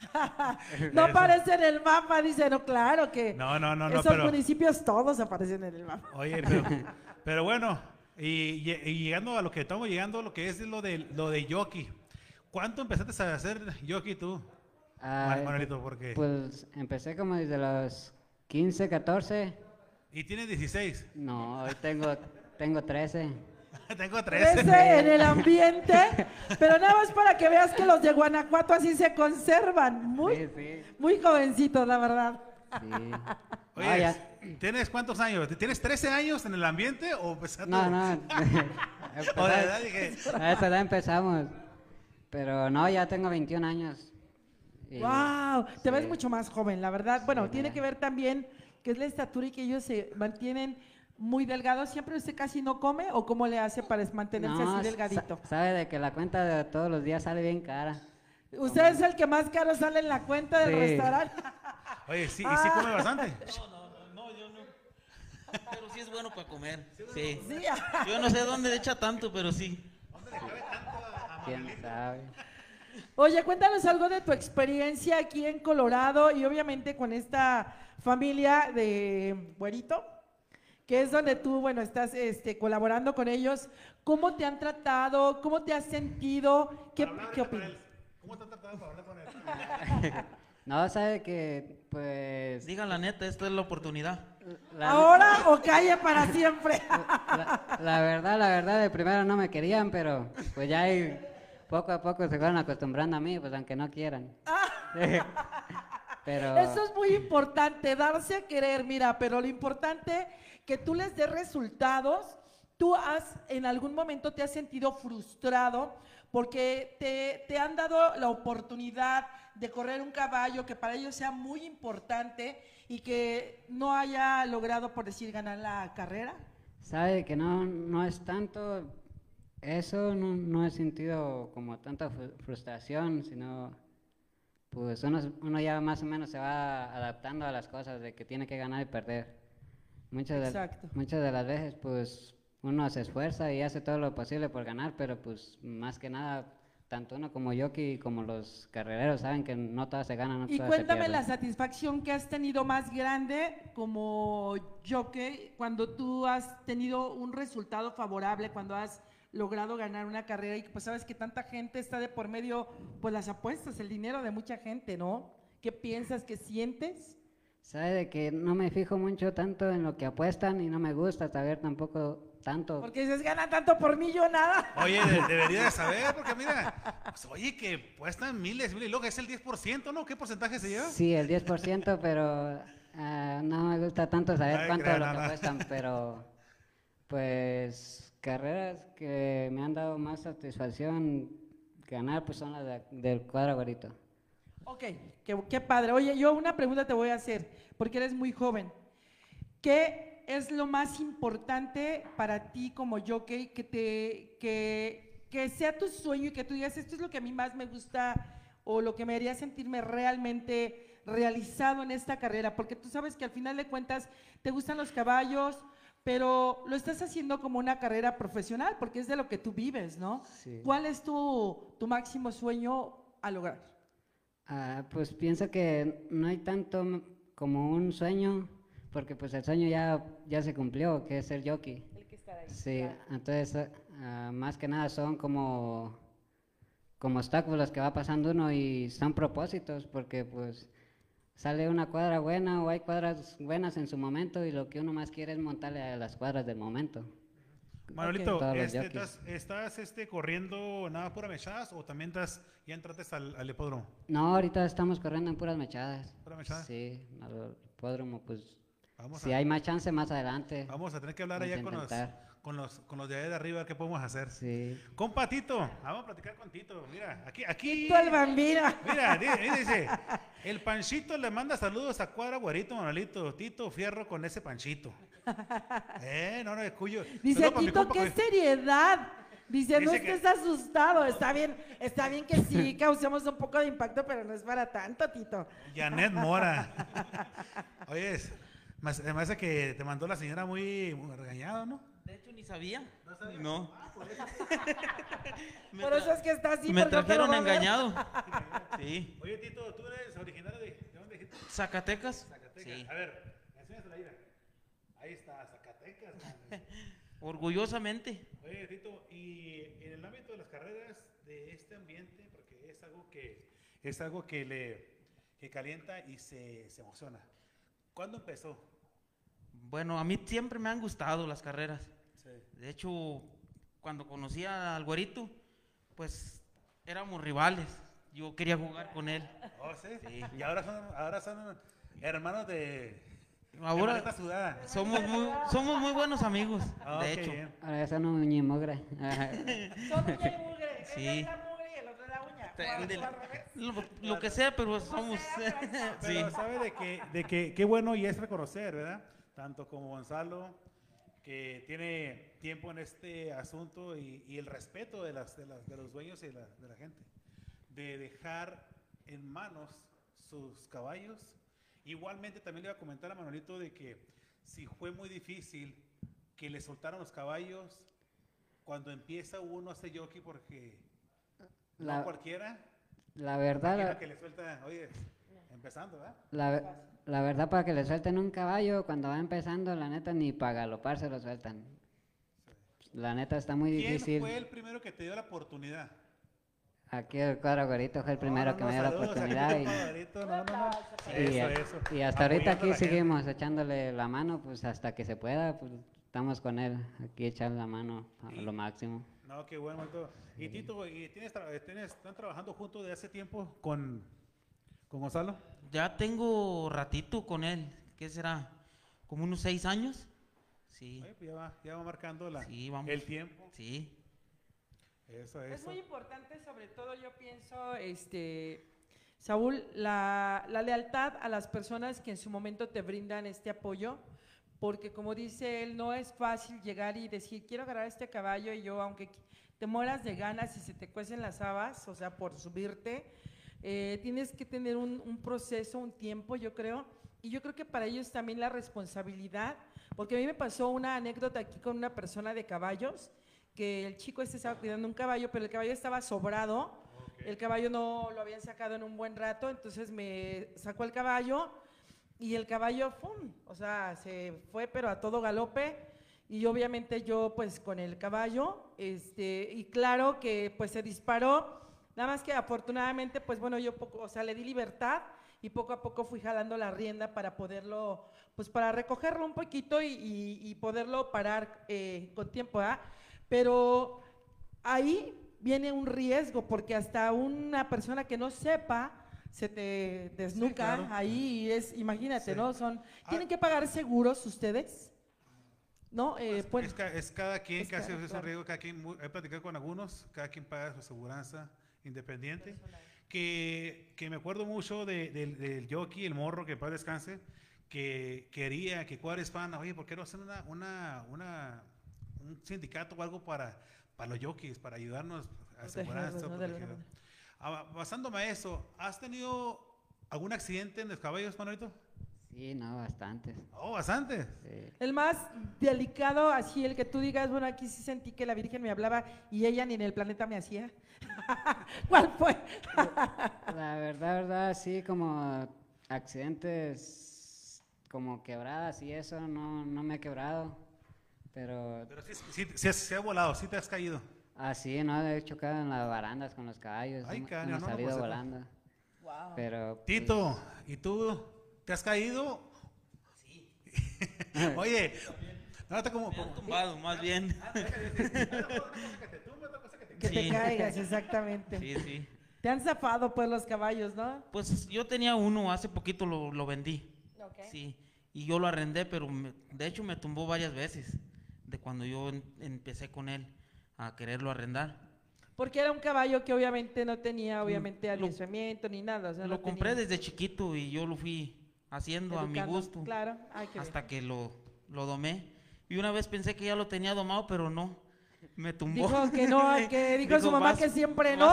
[laughs] No aparece en el mapa, dice, no, claro que No, no, no, no, esos pero- municipios todos aparecen en el mapa. Oye, pero, [laughs] pero bueno, y, y- y llegando a lo que estamos llegando, a lo que es lo de, lo de jockey. ¿Cuánto empezaste a hacer jockey tú, Ah, Man- Manuelito? Porque, Pues empecé como desde los 15, 14. y tienes 16. No, hoy tengo, tengo 13. [laughs] Tengo 13. Crece en el ambiente, pero nada más para que veas que los de Guanajuato así se conservan, muy, Sí, sí. muy jovencitos, la verdad. sí. [laughs] Oye, Ah. ¿tienes cuántos años? ¿Tienes 13 años en el ambiente o empezaste? No, no. [laughs] O de edad dije, A esa edad empezamos. Pero no, ya tengo 21 años. Wow, te ves mucho más joven, la verdad. Bueno, tiene que ver también que es la estatura y que ellos se mantienen muy delgados. ¿Siempre usted casi no come o cómo le hace para mantenerse No, así sa- delgadito? sabe de que la cuenta de todos los días sale bien cara. Usted es el que más caro sale en la cuenta del Sí. restaurante. [laughs] oye, sí, y sí come bastante. [laughs] No, no, no, no, yo no. Pero sí es bueno para comer. Sí. Sí. Yo no sé dónde le echa tanto, pero sí. ¿Quién sabe? Oye, cuéntanos algo de tu experiencia aquí en Colorado y obviamente con esta familia de Güerito, que es donde tú, bueno, estás este, colaborando con ellos. ¿Cómo te han tratado? ¿Cómo te has sentido? ¿Qué, ¿qué opinas? ¿Cómo te han tratado para hablar con él? [laughs] no, sabe que, pues... Diga la neta, esta es la oportunidad. ¿Ahora o calle para siempre? [laughs] la, verdad, la verdad, de primero no me querían, pero pues ya hay poco a poco se van acostumbrando a mí, pues aunque no quieran. [laughs] pero... Eso es muy importante, darse a querer, mira, pero lo importante que tú les des resultados. Tú has, en algún momento te has sentido frustrado porque te, te han dado la oportunidad de correr un caballo que para ellos sea muy importante y que no haya logrado, por decir, ganar la carrera? Sabe que no, no es tanto, eso no, no he sentido como tanta frustración, sino pues uno, uno, ya más o menos se va adaptando a las cosas de que tiene que ganar y perder. Muchas de, muchas de las veces pues uno se esfuerza y hace todo lo posible por ganar, pero pues más que nada tanto uno como yo como los carrereros saben que no todas se ganan. No y cuéntame la satisfacción que has tenido más grande como jockey cuando tú has tenido un resultado favorable, cuando has logrado ganar una carrera y pues sabes que tanta gente está de por medio, pues las apuestas, el dinero de mucha gente, ¿no? ¿Qué piensas, qué sientes? Sabe de que no me fijo mucho tanto en lo que apuestan y no me gusta saber tampoco tanto. Porque dices, gana tanto por mí, yo nada. [laughs] Oye, debería de saber, porque mira, pues, oye, que apuestan miles, miles, y luego es el 10%, ¿no? ¿Qué porcentaje se lleva? Sí, el 10%, pero uh, no me gusta tanto saber cuánto es lo que apuestan, pero pues carreras que me han dado más satisfacción ganar pues son las del cuadro güerito. Ok, qué, padre. Oye, yo una pregunta te voy a hacer, porque eres muy joven. ¿Qué es lo más importante para ti como jockey que, te, que, que sea tu sueño y que tú digas, esto es lo que a mí más me gusta o lo que me haría sentirme realmente realizado en esta carrera? Porque tú sabes que al final de cuentas te gustan los caballos, pero lo estás haciendo como una carrera profesional porque es de lo que tú vives, ¿no? ¿Cuál es tu, tu, máximo sueño a lograr? Ah, pues pienso que no hay tanto como un sueño, porque pues el sueño ya, ya se cumplió, que es ser jockey. El que está ahí. Sí, entonces ah, más que nada son como, como obstáculos que va pasando uno y son propósitos, porque pues sale una cuadra buena o hay cuadras buenas en su momento y lo que uno más quiere es montarle a las cuadras del momento. Manolito, este, ¿estás, este, corriendo nada pura mechadas o también estás, ya entraste al, al, hipódromo? No, ahorita estamos corriendo en puras mechadas. ¿Puras mechadas? Sí, al hipódromo, pues si hay más chance más adelante. Vamos a tener que hablar allá con los, con los, con los de ahí de arriba, ¿qué podemos hacer? Sí. Compa Tito, vamos a platicar con Tito. Mira, aquí, aquí. Tito el bambino. Mira, dice, el Panchito le manda saludos a Cuadra Guarito, Manolito. Tito Fierro con ese Panchito. eh, no, no, es cuyo. Dice Tito, qué seriedad. Dice, no estés asustado, está bien, está bien que sí [laughs] causemos un poco de impacto, pero no es para tanto, Tito. Janet Mora. Oye, además de que te mandó la señora muy, muy regañado, ¿no? De hecho, ni sabía. ¿No sabía? No. Ah, por, eso. [laughs] es que está así. Me trajeron engañado. [laughs] sí. Oye, Tito, ¿tú eres originario de, de dónde dijiste? Zacatecas. Zacatecas. Sí. A ver, enséñate la ira. Ahí está, Zacatecas. [laughs] Orgullosamente. Oye, Tito, y en el ámbito de las carreras de este ambiente, porque es algo que, es algo que le que calienta y se, se emociona. ¿Cuándo empezó? Bueno, a mí siempre me han gustado las carreras. De hecho, cuando conocí al güerito, pues éramos rivales. Yo quería jugar con él. Oh, ¿sí? Y ahora son, ahora son hermanos de... Ahora somos muy, somos muy buenos amigos, ah, de hecho. Ahora ya son son un [laughs] mugre. Sí. Lo, lo, que sea, pero somos. [laughs] Pero sabe de que, de que qué bueno y es reconocer, ¿verdad? Tanto como Gonzalo, que tiene tiempo en este asunto y, el respeto de, las, de, los dueños y de la, gente, de dejar en manos sus caballos. Igualmente también le iba a comentar a Manolito de que si fue muy difícil que le soltaran los caballos cuando empieza uno a hacer jockey porque no cualquiera. La verdad... que le suelta, oye, empezando, ¿verdad? La, la verdad, para que le suelten un caballo cuando va empezando, la neta, ni para galopar se lo sueltan. La neta está muy difícil. ¿Quién fue el primero que te dio la oportunidad? Aquí el cuadro gorito fue el primero que me dio la oportunidad. Y, y, hasta ahorita aquí seguimos echándole la mano, pues hasta que se pueda, pues estamos con él, aquí echar la mano a lo máximo. No, qué bueno. Y Tito, ¿y tienes, tienes, ¿están trabajando juntos de hace tiempo con, con Gonzalo? Ya tengo ratito con él, ¿qué será? ¿Como unos seis años? Sí. pues ya, va, ya va marcando la, el tiempo. Sí. Eso, eso. Es muy importante, sobre todo yo pienso, este, Saúl, la, la lealtad a las personas que en su momento te brindan este apoyo porque como dice él, no es fácil llegar y decir, quiero agarrar este caballo y yo, aunque te mueras de ganas y se te cuecen las habas, o sea, por subirte, eh, tienes que tener un, proceso, un tiempo, yo creo, y yo creo que para ellos también la responsabilidad, porque a mí me pasó una anécdota aquí con una persona de caballos, que el chico este estaba cuidando un caballo, pero el caballo estaba sobrado, el caballo no lo habían sacado en un buen rato, entonces me sacó el caballo, y el caballo, ¡pum! O sea, se fue pero a todo galope. Y obviamente yo pues con el caballo, este, y claro que pues se disparó, nada más que afortunadamente pues bueno, yo poco, o sea, le di libertad y poco a poco fui jalando la rienda para poderlo, pues para recogerlo un poquito y, poderlo parar eh, con tiempo, ¿ah? Pero ahí viene un riesgo porque hasta una persona que no sepa, se te desnuca ahí y es, imagínate, ¿no? Son, ah. ¿tienen que pagar seguros ustedes? ¿No? Eh, pues, es, cada quien que hace ese riesgo, cada quien, he platicado con algunos, cada quien paga su aseguranza independiente. Que, que, me acuerdo mucho de, del jockey, el morro, que para descanse, que quería que Cuadra Hispana, oye, ¿por qué no hacen una, una, una, un sindicato o algo para, para los jockeys, para ayudarnos a asegurar esto? Ah, basándome a eso, ¿has tenido algún accidente en los caballos, Manuelito? Sí, no, bastantes. Oh, bastantes. El más delicado, así el que tú digas, bueno, aquí sí sentí que la Virgen me hablaba y ella ni en el planeta me hacía. [laughs] ¿Cuál fue? la [laughs] verdad, verdad, sí, como accidentes como quebradas y eso, no, no me he quebrado, pero... Pero sí, sí, sí, sí, ha volado, sí te has caído. Ah, sí, no, he chocado en las barandas con los caballos. Ay, no, salido volando. Wow. Pero, pues, Tito, ¿y tú te has caído? Sí. [laughs] Oye, no te como. Me han tumbado, más bien. que te caigas, exactamente. Sí, sí. Te han zafado pues los caballos, ¿no? Pues yo tenía uno, hace poquito lo, lo vendí. Okay. Sí, y yo lo arrendé, pero de hecho me tumbó varias veces de cuando yo empecé con él a quererlo arrendar. Porque era un caballo que obviamente no tenía, mm, obviamente, adiestramiento ni nada. lo compré desde chiquito y yo lo fui haciendo a mi gusto. Claro, hasta que lo, lo domé. Y una vez pensé que ya lo tenía domado, pero no. Me tumbó. Dijo que no, [laughs] que dijo, su mamá que siempre no.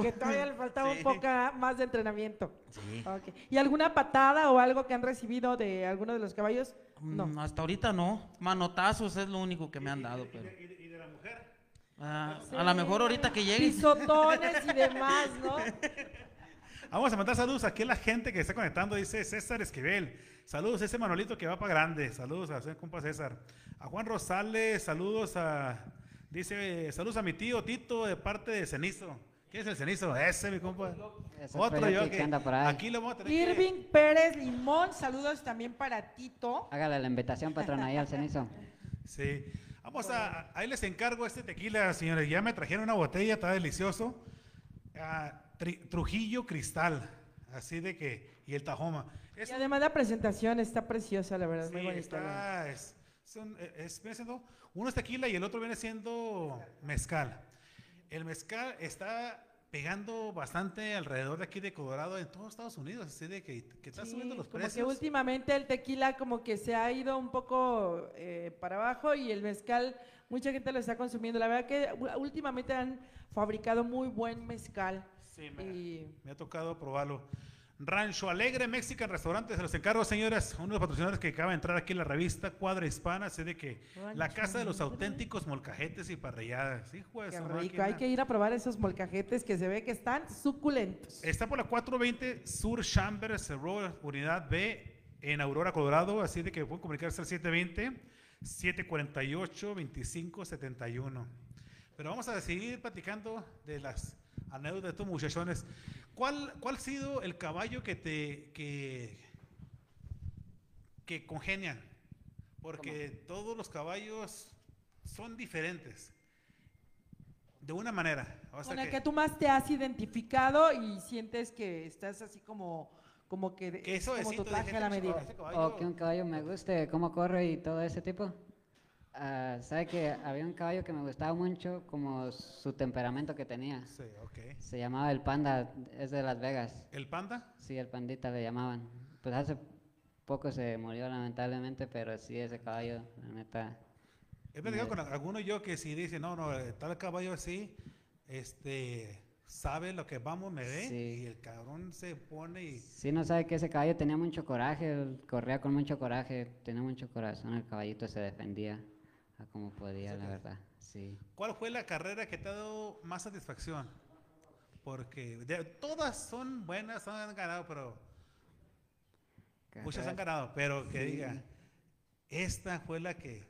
Que todavía le [laughs] faltaba un poco más de entrenamiento. Sí. ¿Y alguna patada o algo que han recibido de alguno de los caballos? Mm, no. hasta ahorita no. Manotazos es lo único que me han dado. Pero... Ah, a lo mejor ahorita que llegue. Pisotones y demás, ¿no? [laughs] Vamos a mandar saludos aquí a la gente que está conectando. Dice César Esquivel. Saludos a ese Manolito que va para grande. Saludos a ese compa César. A Juan Rosales, saludos a. Dice, saludos a mi tío Tito de parte de Cenizo. ¿Quién es el cenizo? Ese, mi compa. Otro yo que, aquí lo vamos a tener. Irving Pérez Limón, saludos también para Tito. Hágale la invitación, patrón, ahí al cenizo. Sí. Vamos a, ahí les encargo este tequila, señores. Ya me trajeron una botella, está delicioso. Ah, Trujillo Cristal, así de que, y el Tajoma. y además la presentación está preciosa, la verdad, muy bonita. Está, es, es, uno es tequila y el otro viene siendo mezcal. El mezcal está pegando bastante alrededor de aquí de Colorado en todos Estados Unidos, así de que, que está subiendo los precios. que últimamente el tequila como que se ha ido un poco eh, para abajo y el mezcal, mucha gente lo está consumiendo. La verdad que últimamente han fabricado muy buen mezcal. Sí, me, me ha tocado probarlo. Rancho Alegre Mexican Restaurantes, se los encargo, señores, uno de los patrocinadores que acaba de entrar aquí en la revista Cuadra Hispana, sé de que la casa de los auténticos molcajetes y parrilladas. Hijo de Qué rico, hay que ir a probar esos molcajetes que se ve que están suculentos. Está por la 420 Sur Chambers Road, unidad B, en Aurora, Colorado, así de que pueden comunicarse al 720 748 2571. Pero vamos a seguir platicando de las anécdotas de estos muchachones. ¿Cuál, ¿Cuál ha sido el caballo que te que, que congenian? Porque todos los caballos son diferentes. De una manera. Con el que, tú más te has identificado y sientes que estás así como, como que, eso es como tu traje a la medida. O que un caballo me guste, cómo corre y todo ese tipo. Uh, sabe que había un caballo que me gustaba mucho, como su temperamento que tenía. Sí, ok. Se llamaba el Panda, es de Las Vegas. ¿El Panda? Sí, el Pandita le llamaban. Pues hace poco se murió lamentablemente, pero sí, ese caballo, la neta. He platicado con alguno yo que si dice, no, no, tal caballo así, este, sabe lo que vamos, me ve, y el cabrón se pone y... Sí, no sabe que ese caballo tenía mucho coraje, corría con mucho coraje, tenía mucho corazón, el caballito se defendía como podía, la verdad. Sí. ¿Cuál fue la carrera que te ha dado más satisfacción? Porque todas son buenas, han ganado, pero muchas han ganado, pero que diga, esta fue la que...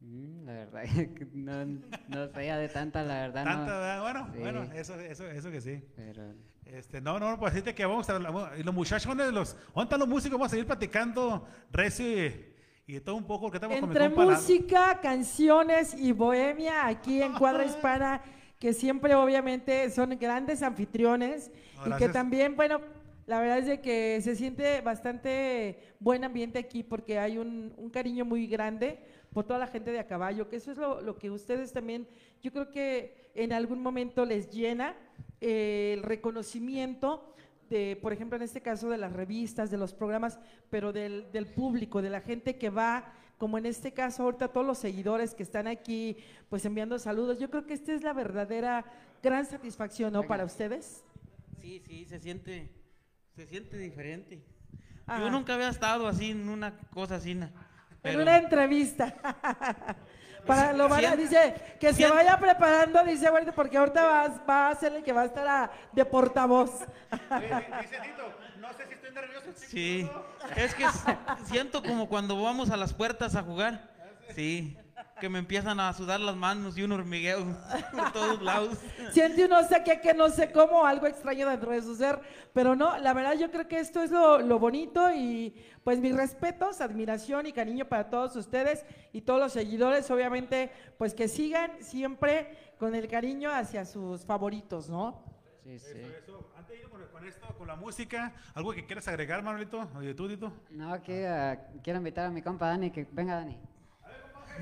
Mm, la verdad, [laughs] no, no sabía de tanta, la verdad. Tanta, bueno, bueno, eso, eso, eso que sí. Pero... Este, no, no, pues decirte que vamos a, los muchachos, los, ¿dónde están los músicos? Vamos a seguir platicando recio y y todo un poco que estamos Entre música, canciones y bohemia aquí en [laughs] Cuadra Hispana, que siempre obviamente son grandes anfitriones y que también, bueno, la verdad es de que se siente bastante buen ambiente aquí porque hay un, cariño muy grande por toda la gente de a caballo, que eso es lo, que ustedes también, yo creo que en algún momento les llena eh, el reconocimiento de, por ejemplo, en este caso de las revistas, de los programas, pero del, del, público, de la gente que va, como en este caso ahorita todos los seguidores que están aquí, pues enviando saludos. Yo creo que esta es la verdadera gran satisfacción, ¿no? Para ustedes. Sí, sí, se siente, se siente diferente. Yo nunca había estado así en una cosa así. En una entrevista. [laughs] Para lo van a, dice que se vaya preparando, dice ahorita, porque ahorita va, va, a ser el que va a estar de portavoz. Dice Tito, no sé si estoy nervioso. Sí, es que siento como cuando vamos a las puertas a jugar. Sí que me empiezan a sudar las manos y un hormigueo [laughs] por todos lados. Siente uno sé que, que no sé cómo, algo extraño dentro de su ser, pero no, la verdad yo creo que esto es lo, lo bonito y pues mis respetos, admiración y cariño para todos ustedes y todos los seguidores, obviamente, pues que sigan siempre con el cariño hacia sus favoritos, ¿no? Sí, sí. Eso, Antes de ir con, esto, con la música, ¿algo que quieras agregar, Manuelito? Oye, tú, Tito. No, que uh, quiero invitar a mi compa Dani, que venga Dani.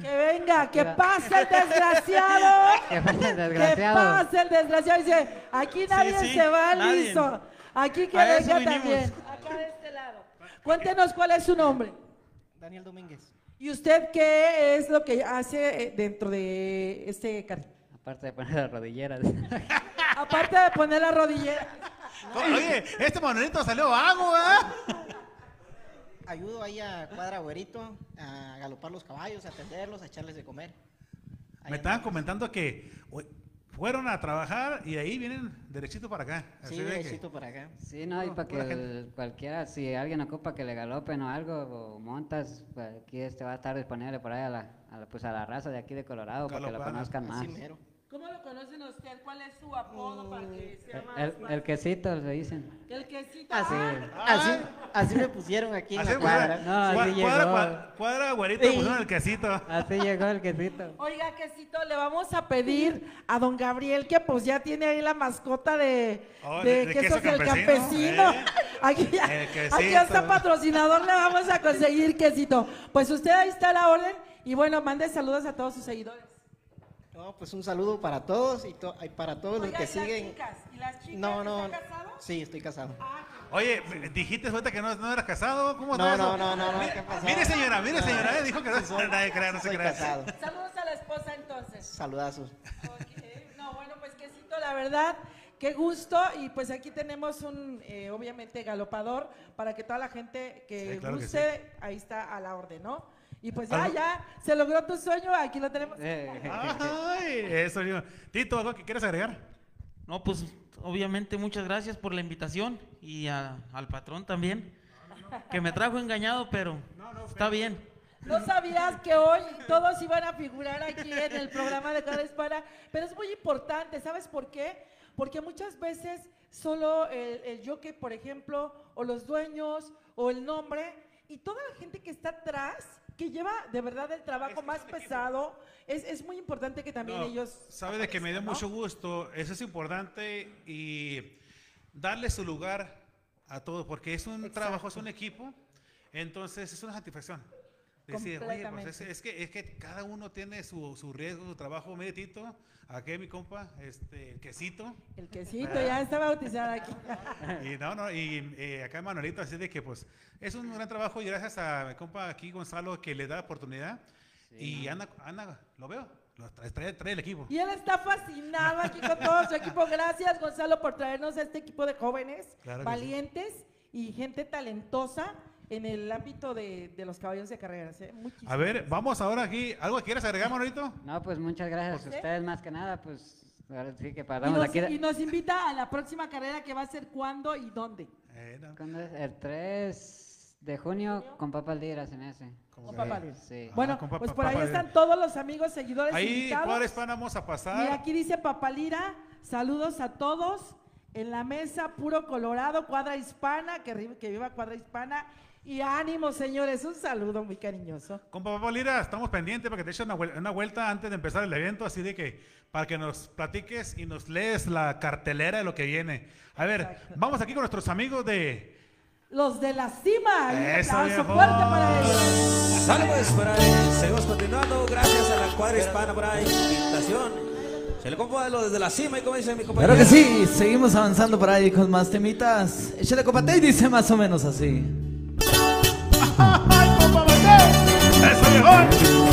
Que venga, que pase el desgraciado. [laughs] que pase el desgraciado. Que pase el desgraciado. Dice, aquí nadie se va listo. Aquí que venga también. Acá de este lado. Cuéntenos cuál es su nombre. Daniel Domínguez. ¿Y usted qué es lo que hace eh, dentro de este cartel? Aparte de poner las rodilleras. Aparte de poner las rodilleras. [laughs] Oye, este monolito salió agua, ¿eh? Ayudo ahí a Cuadra Güerito a galopar los caballos, a atenderlos, a echarles de comer. Me estaban comentando que fueron a trabajar y ahí vienen derechito para acá. Sí, derechito para acá. Sí, no, y para que cualquiera, si alguien ocupa que le galopen o algo, o montas, pues aquí este va a estar disponible por ahí a la, pues a la raza de aquí de Colorado para que lo conozcan más. ¿Cómo lo conocen a usted? ¿Cuál es su apodo para que sea más? El, el quesito, le dicen. El quesito. Así, ah. así, así me pusieron aquí en la cuadra. No, así cuadra, llegó. Cuadra, güerito, sí. pusieron el quesito. Así llegó el quesito. Oiga, quesito, le vamos a pedir a don Gabriel que pues ya tiene ahí la mascota de, oh, de, de, quesos del campesino. ¿eh? [laughs] Aquí, ya, aquí está patrocinador, le vamos a conseguir quesito. Pues usted ahí está la orden y bueno, mande saludos a todos sus seguidores. No, pues un saludo para todos y, para todos los que ¿y siguen. Las chicas? ¿Y las chicas? No, no. casado? Sí, estoy casado. Ah, Oye, dijiste ahorita que no, no eras casado, ¿cómo no, no, no, no, no, ¿qué pasó? Mire señora, mire señora, eh, dijo que no, sí, soy, nadie crea, no se crea. Saludos a la esposa entonces. Saludazos. Okay. No, bueno, pues quesito, la verdad Qué gusto. Y pues aquí tenemos un, eh, obviamente, galopador para que toda la gente que guste, ahí está a la orden, ¿no? Y pues ya, ya, se logró tu sueño, aquí lo tenemos. Eh. Ay, eso, Tito, ¿algo que quieres agregar? No, pues obviamente muchas gracias por la invitación y al patrón también, que me trajo engañado, pero está bien. No sabías que hoy todos iban a figurar aquí en el programa de Cada Hispana, pero es muy importante, ¿sabes por qué? Porque muchas veces solo el, el jockey, por ejemplo, o los dueños, o el nombre, y toda la gente que está atrás, que lleva de verdad el trabajo más pesado, es, es, muy importante que también ellos... Sabe de que me dio mucho gusto, eso es importante y darle su lugar a todos, porque es un trabajo, es un equipo, entonces es una satisfacción. Decir, oye, pues es, que, es que cada uno tiene su, su riesgo, su trabajo meditito. Aquí mi compa, este, el quesito. El quesito, ya está bautizado aquí. [laughs] y no, no, y eh, acá Manuelito, así de que pues es un gran trabajo y gracias a mi compa aquí Gonzalo que le da la oportunidad. y Ana, Ana, lo veo, lo trae, trae, el equipo. Y él está fascinado aquí con todo su equipo. Gracias Gonzalo por traernos a este equipo de jóvenes, valientes y gente talentosa en el ámbito de, de los caballos de carreras. ¿eh? A ver, vamos ahora aquí. ¿Algo quieres agregar, Manolito? No, pues muchas gracias a ustedes más que nada, pues ahora sí que paramos y nos, aquí. Y nos invita a la próxima carrera que va a ser cuándo y dónde. Eh, El 3 de junio con Papas Liras en ese. Con Papas Sí. Bueno, pues por ahí están todos los amigos, seguidores Ahí, invitados. vamos a pasar? Y aquí dice Papalira, saludos a todos. En la mesa, puro Colorado, cuadra hispana, que, que viva cuadra hispana. Y ánimo, señores, un saludo muy cariñoso. Con Papá Lira, estamos pendientes para que te eches una, vuelta antes de empezar el evento, así de que para que nos platiques y nos lees la cartelera de lo que viene. A ver, vamos aquí con nuestros amigos de... Los de la cima. Eso, un fuerte para ellos. Saludos por ahí. Seguimos continuando. Gracias a la cuadra hispana por ahí. Invitación. Se le lo desde la cima y como dice mi compañero. Claro que sí, seguimos avanzando por ahí con más temitas. Échale copate y dice más o menos así. ¡Ay, compa Mateo! ¡Eso mejor!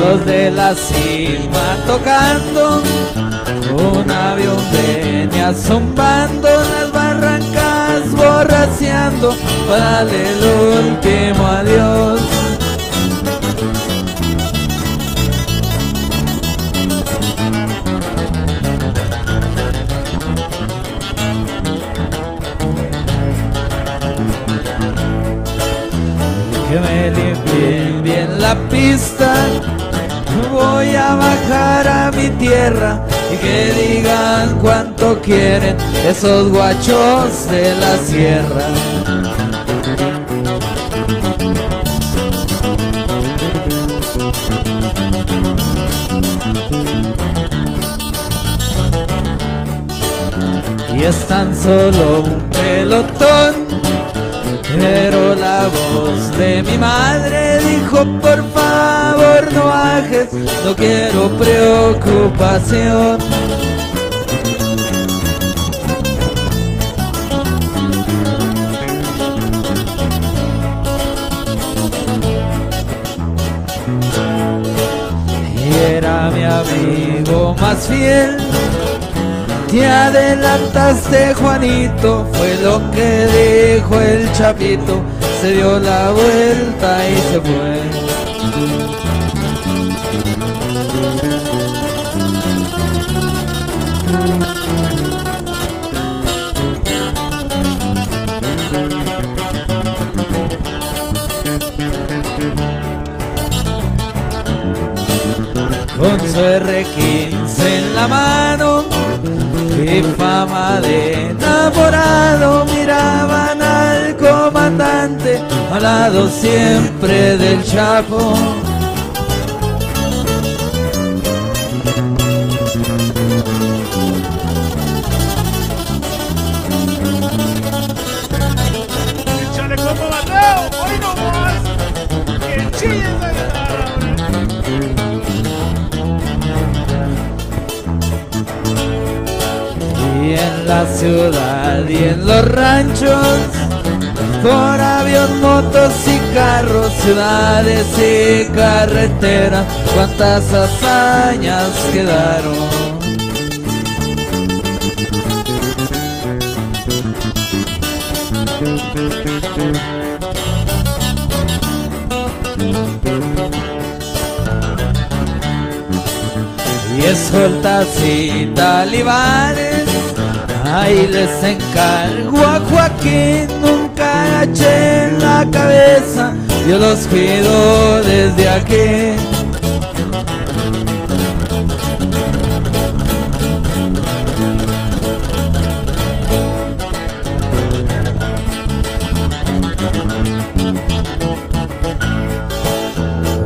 Los de la cima tocando, un avión venía zumbando las barrancas, borraseando para el último adiós. que me limpien bien la pista. Voy a bajar a mi tierra y que digan cuánto quieren esos guachos de la sierra. Y es tan solo un pelotón pero la voz de mi madre dijo, por favor no bajes, no quiero preocupación. Era mi amigo más fiel te adelantaste, Juanito, fue lo que dijo el chapito. Se dio la vuelta y se fue. Con su R15 en la mano y fama de enamorado miraban al al lado siempre del Chapo. Y en la ciudad y en los ranchos, por avión, motos y carros, ciudades y carreteras, cuántas hazañas quedaron. Y escoltas y talibanes, ahí les encargo a Joaquín en la cabeza, yo los cuido desde aquí.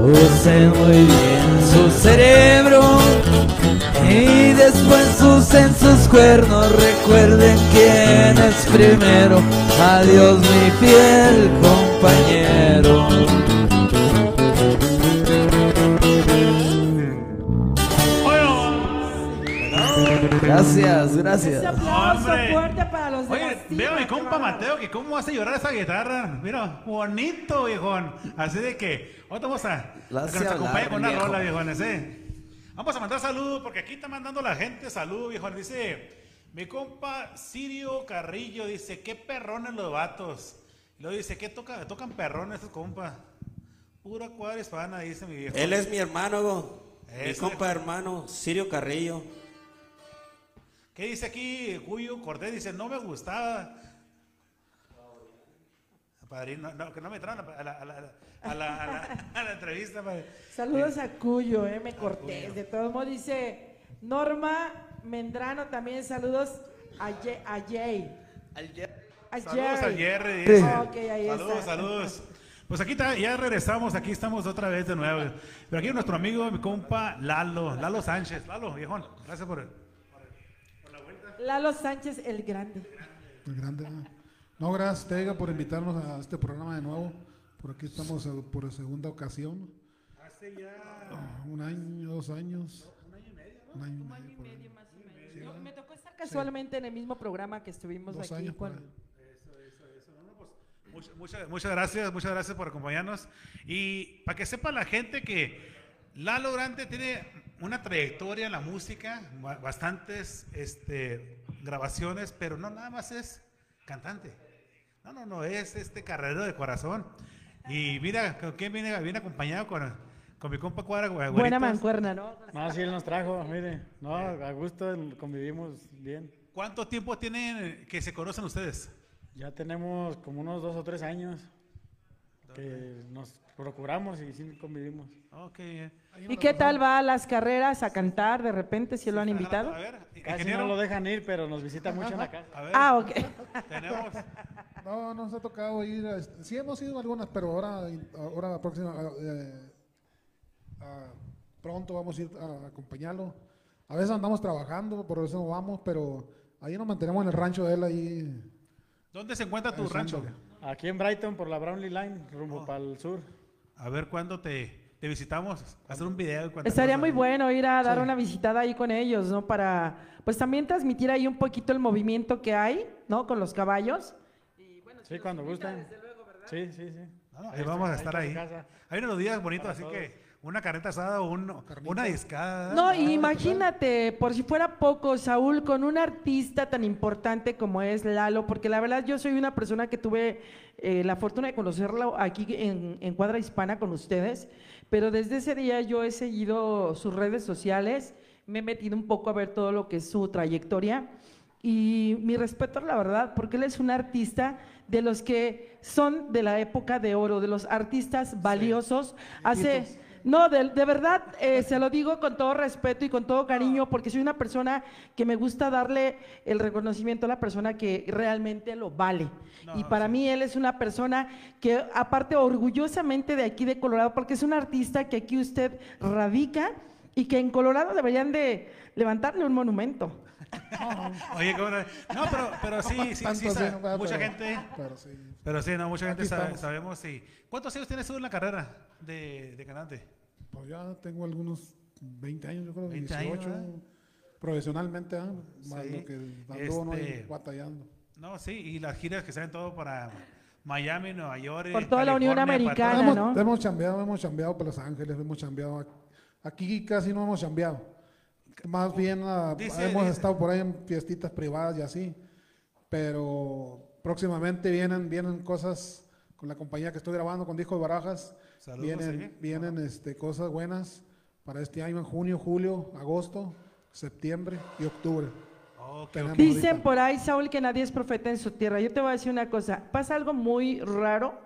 Usen muy bien su cerebro y después usen sus cuernos. Recuerden quién es primero. Adiós, mi fiel compañero. Gracias, Ese gracias. aplauso Hombre. fuerte para los de Oye, veo a mi compa. Mateo que cómo hace llorar esa guitarra. Mira, bonito, viejón. Así de que, ahora vamos a, a que nos acompañe con una viejo. rola, viejones, ¿eh? Vamos a mandar saludos porque aquí está mandando la gente saludos, viejones. Dice, mi compa Sirio Carrillo, dice, qué perrones los vatos. Y luego dice, ¿qué toca, tocan perrones esos compas? Pura cuadra hispana, dice mi viejo. Él es mi hermano, mi Eso. compa hermano, Sirio Carrillo. ¿Qué dice aquí Cuyo Cortés? Dice, no me gustaba. Padrino, no, que no me traen a la, a la, a la, a la, a la- a la entrevista. padre. Saludos a Cuyo, eh, me corté. De todos modos dice Norma Mendrano también saludos a, Ye- a Jay. A Saludos a Jerry. Dice. Saludos, está. saludos. Pues aquí está, ya regresamos, aquí estamos otra vez de nuevo. Pero aquí nuestro amigo, mi compa Lalo, Lalo Sánchez. Lalo, viejón, gracias por... Lalo Sánchez el Grande. El grande. ¿no? No, gracias, Tega, por invitarnos a este programa de nuevo. Por aquí estamos eh, por segunda ocasión. Hace ya... Ah, Un año, dos años. Un año y medio. Un año y medio. por ahí. No, Me tocó estar casualmente en el mismo programa que estuvimos Dos aquí años por con... ahí. Muchas, muchas, muchas gracias, muchas gracias por acompañarnos. Y para que sepa la gente que Lalo Grande tiene una trayectoria en la música, bastantes este, grabaciones, pero no nada más es cantante. No, no, no, es este carrero de corazón. Y mira, ¿con quién viene? Viene acompañado con, con mi compa Cuadra. Buena mancuerna, ¿no? No, sí, él nos trajo, mire. No, a gusto convivimos bien. ¿Cuánto tiempo tienen que se conocen ustedes? Ya tenemos como unos dos o tres años que nos procuramos y sí convivimos. Okay. ¿Y qué tal va a las carreras a cantar de repente si lo han invitado? A ver, Casi no lo dejan ir, pero nos visita mucho en la casa. Ah, ok. Tenemos. No, nos ha tocado ir. Sí hemos ido algunas, pero ahora, ahora próxima, eh, pronto vamos a ir a acompañarlo. A veces andamos trabajando, por eso no vamos, pero ahí nos mantenemos en el rancho de él ahí. ¿Dónde se encuentra tu rancho? Aquí en Brighton, por la Brownlee Line, rumbo oh. para el sur. A ver cuándo te, te visitamos, hacer un video. Estaría muy bueno ir a dar una visitada ahí con ellos, ¿no? Para, pues también transmitir ahí un poquito el movimiento que hay, ¿no? Con los caballos. Sí, cuando gusten. Sí, sí, sí. ahí vamos a estar ahí. Hay unos días bonitos, así que una carreta asada o una discada. No, imagínate, por si fuera poco, Saúl, con un artista tan importante como es Lalo, porque la verdad yo soy una persona que tuve eh, la fortuna de conocerlo aquí en, en Cuadra Hispana con ustedes, pero desde ese día yo he seguido sus redes sociales, me he metido un poco a ver todo lo que es su trayectoria. Y mi respeto, la verdad, porque él es un artista de los que son de la época de oro, de los artistas valiosos. Hace, no, de, verdad, eh, se lo digo con todo respeto y con todo cariño, porque soy una persona que me gusta darle el reconocimiento a la persona que realmente lo vale. y para mí él es una persona que, aparte, orgullosamente de aquí de Colorado, porque es un artista que aquí usted radica y que en Colorado deberían de levantarle un monumento. [laughs] Oye, ¿cómo no? no, pero, pero sí, sí, sí, mucha gente. Pero sí. no, mucha gente sabe, sabemos. Sí. ¿Cuántos años tienes tú en la carrera de, de cantante? Pues ya tengo algunos 20 años, yo creo, 18. profesionalmente, ¿eh? más lo que ando este, batallando. No, sí, y las giras que salen todo para Miami, Nueva York. Por toda la Unión Americana, ¿no? Hemos chambeado, hemos chambeado para Los Ángeles, hemos chambeado. Aquí casi no hemos chambeado. Más bien ah, hemos estado por ahí en fiestitas privadas y así, pero próximamente vienen, vienen cosas con la compañía que estoy grabando con Discos Barajas, vienen, vienen este, cosas buenas para este año en junio, julio, agosto, septiembre y octubre. Dicen por ahí, Saúl, que nadie es profeta en su tierra. Yo te voy a decir una cosa, pasa algo muy raro,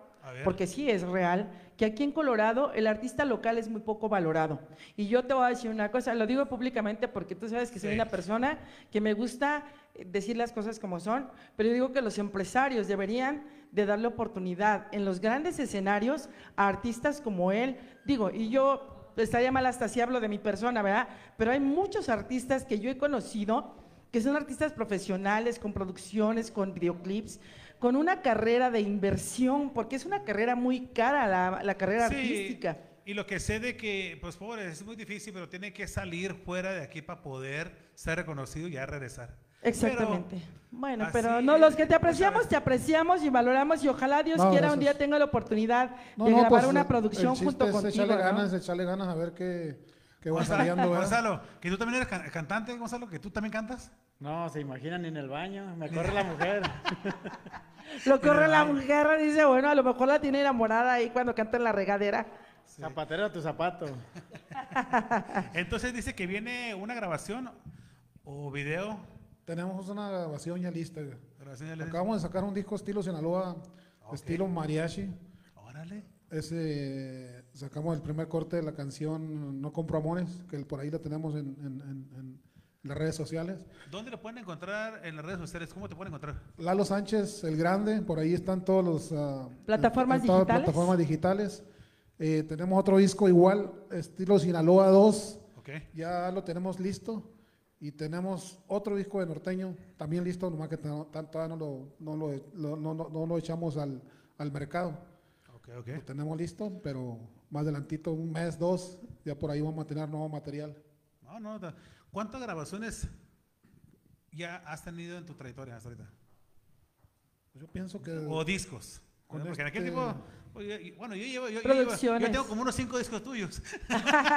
porque sí es real, que aquí en Colorado el artista local es muy poco valorado. Y yo te voy a decir una cosa, lo digo públicamente porque tú sabes que soy una persona que me gusta eh, decir las cosas como son, pero yo digo que los empresarios deberían de darle oportunidad en los grandes escenarios a artistas como él. Digo, y yo estaría mal hasta si hablo de mi persona, ¿verdad? Pero hay muchos artistas que yo he conocido que son artistas profesionales, con producciones, con videoclips, con una carrera de inversión, porque es una carrera muy cara la, la carrera sí, artística. Y lo que sé de que, pues pobre, es muy difícil, pero tiene que salir fuera de aquí para poder ser reconocido y ya regresar. Exactamente. bueno, pero no, los que te apreciamos, te apreciamos y valoramos y ojalá Dios quiera un día tenga la oportunidad de grabar pues, una producción junto es contigo. Echarle ganas, echarle ganas a ver qué, qué va saliendo. Gonzalo, que tú también eres cantante, Gonzalo, que tú también cantas. No, se imaginan en el baño, me corre la mujer. [laughs] Lo corre la mujer, dice, bueno, a lo mejor la tiene enamorada ahí cuando canta en la regadera. Zapatero tu zapato. [laughs] Entonces dice que viene una grabación o video. Tenemos una grabación ya lista. Acabamos de sacar un disco estilo Sinaloa, estilo mariachi. Órale. Ese, sacamos el primer corte de la canción No compro amores, que por ahí la tenemos en las redes sociales. ¿Dónde lo pueden encontrar en las redes sociales? ¿Cómo te pueden encontrar? Lalo Sánchez, el grande, por ahí están todos los... Uh, ¿Plataformas digitales? plataformas digitales. Eh, tenemos otro disco igual, estilo Sinaloa 2. Okay. Ya lo tenemos listo. Y tenemos otro disco de norteño, también listo, nomás que todavía no lo, no lo, no, no, lo echamos al, al mercado. Okay, okay. Lo tenemos listo, pero más adelantito, un mes, dos, ya por ahí vamos a tener nuevo material. No, no, ¿Cuántas grabaciones ya has tenido en tu trayectoria hasta ahorita? Yo pienso que... O discos. Porque en aquel este tipo, bueno, yo llevo, yo, yo, tengo como unos cinco discos tuyos.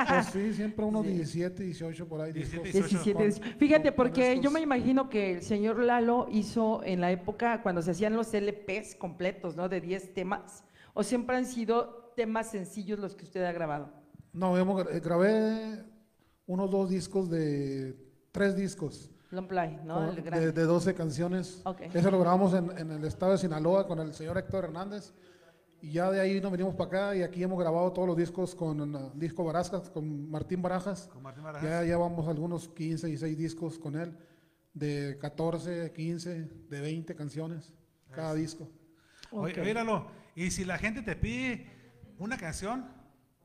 Pues sí, siempre unos [laughs] 17, 18 por ahí. 17, 17. Fíjate, porque yo me imagino que el señor Lalo hizo en la época cuando se hacían los LPs completos, ¿no? De 10 temas, o siempre han sido temas sencillos los que usted ha grabado. No, grabé unos dos discos de tres discos. Long play, ¿no? de, de, 12 canciones. Okay. Eso lo grabamos en, en, el estado de Sinaloa con el señor Héctor Hernández. Y ya de ahí nos venimos para acá y aquí hemos grabado todos los discos con uh, Disco Barajas, con Martín Barajas. Con Martín Barajas. Ya llevamos algunos 15 y 6 discos con él, de 14, 15, de 20 canciones cada disco. Okay. Oye, y si la gente te pide una canción,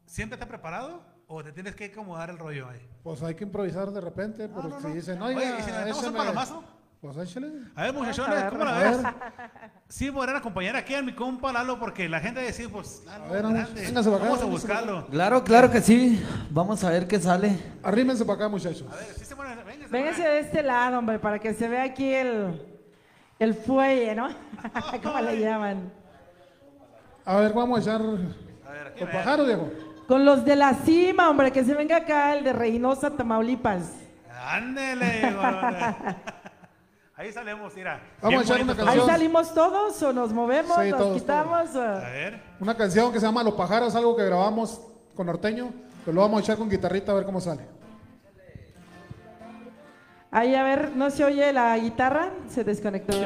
¿siempre está preparado? ¿O te tienes que acomodar el rollo ahí? Pues hay que improvisar de repente, pero no, si dicen, no, Oye, si un palomazo? Pues échale. A ver, muchachones, ¿cómo la ves? Sí, podrán acompañar aquí a mi compa Lalo, porque la gente decir, pues, Lalo, a ver, grande. vamos a buscarlo. Claro, claro que sí. Vamos a ver qué sale. Arrímense para acá, muchachos. A ver, sí se vénganse de este lado, hombre, para que se vea aquí el, el fuelle, ¿no? [laughs] ¿Cómo le llaman? A ver, vamos a echar los pájaros, viejo. Con los de la cima, hombre, que se venga acá el de Reynosa, Tamaulipas. Ándele, [laughs] Ahí salimos, mira. Vamos a echar una canción. ¿Ahí salimos todos o nos movemos, nos quitamos? A ver. Una canción que se llama Los pájaros, algo que grabamos con norteño, pero lo vamos a echar con guitarrita a ver cómo sale. Ahí, a ver, ¿no se oye la guitarra? Se desconectó.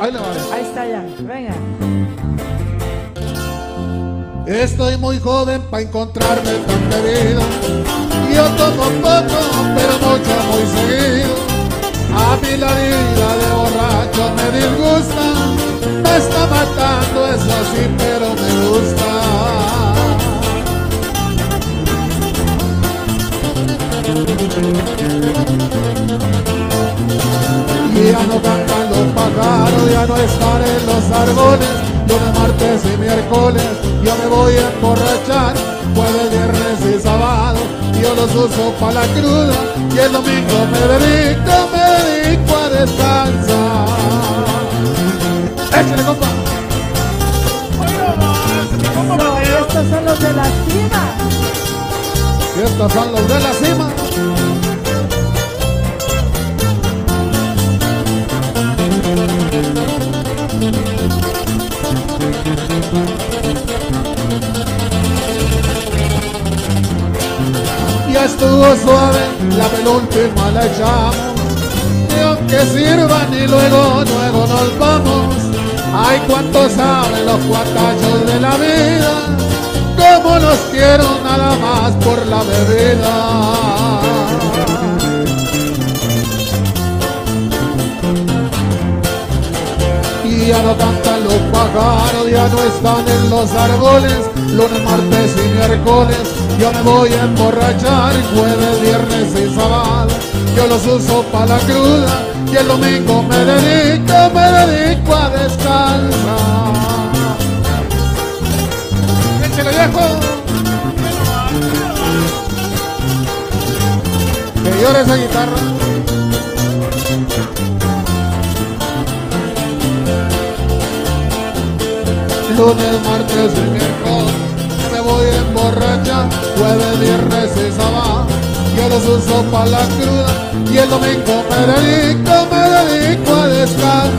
Ahí la va. Ahí está ya, venga. Estoy muy joven para encontrarme tan querido. Yo tomo poco, pero mucho muy seguido. A mí la vida de borracho me disgusta. Me está matando, eso sí, pero me gusta. Y ya no cantan los pájaros, ya no están en los árboles lunes, martes y miércoles yo me voy a emborrachar, jueves, viernes y sábado yo los uso para la cruda y el domingo me dedico, me dedico a descansar. Échale, compa. No, estos son los de la cima. Y estos son los de la cima. Suave, la penúltima la echamos. Y aunque sirvan y luego, luego nos vamos. Ay, cuánto saben los cuatachos de la vida. Como los quiero nada más por la bebida. ya no cantan los pájaros, ya no están en los árboles, lunes, martes y miércoles, yo me voy a emborrachar, jueves, viernes y sábado, yo los uso para la cruda, y el domingo me dedico, me dedico a descansar. Viejo. Que llore esa guitarra. lunes, martes y miércoles me voy a emborrachar, jueves, viernes y sábado yo los uso para la cruda y el domingo me dedico, me dedico a descansar.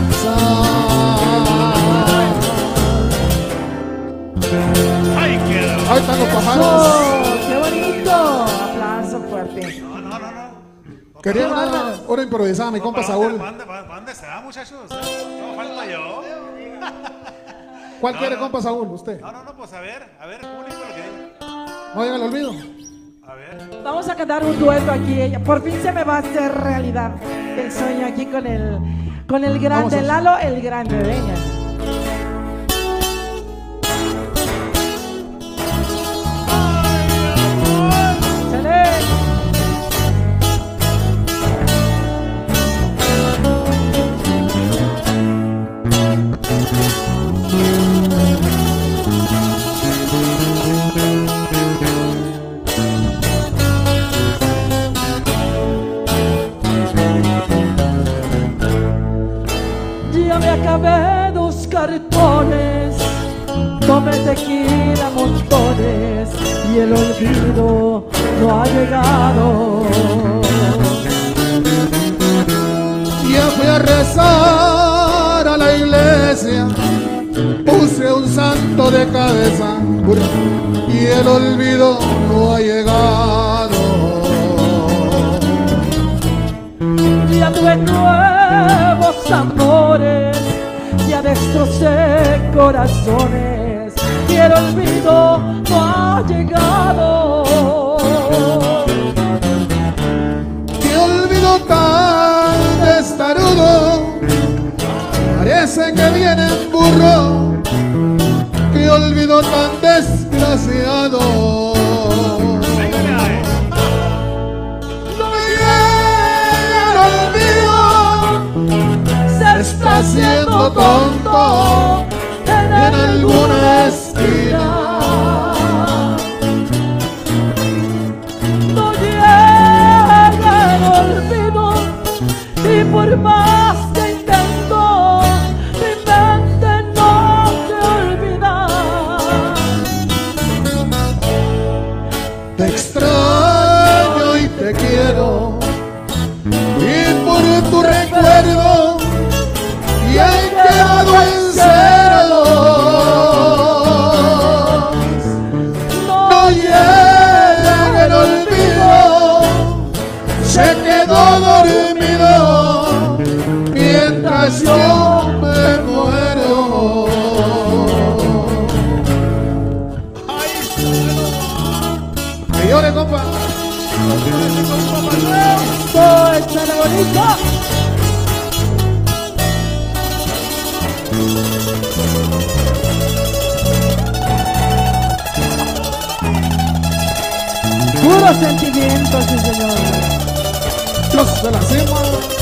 ¡Ay, qué Ahí están los pájaros. ¡Qué bonito! Aplauso fuerte. No, no, no, no. Quería una hora improvisada, mi compa Saúl. ¿Para dónde se va, muchachos? No falta yo. ¿Cuál quiere, compa Saúl? ¿Usted? No, no, no, pues a ver, a ver, público. No, olvido. A ver. Vamos a cantar un dueto aquí. Por fin se me va a hacer realidad el sueño aquí con el, con el grande, Lalo, el grande. Venga. Tome tequila montones y el olvido no ha llegado. Ya fui a rezar a la iglesia, puse un santo de cabeza y el olvido no ha llegado. Ya tuve nuevos amores, ya destrocé corazones y el olvido no ha llegado. Qué olvido tan testarudo, parece que viene en burro. Qué olvido tan desgraciado. No llega el olvido, se está haciendo tonto en alguna Dios de la cima.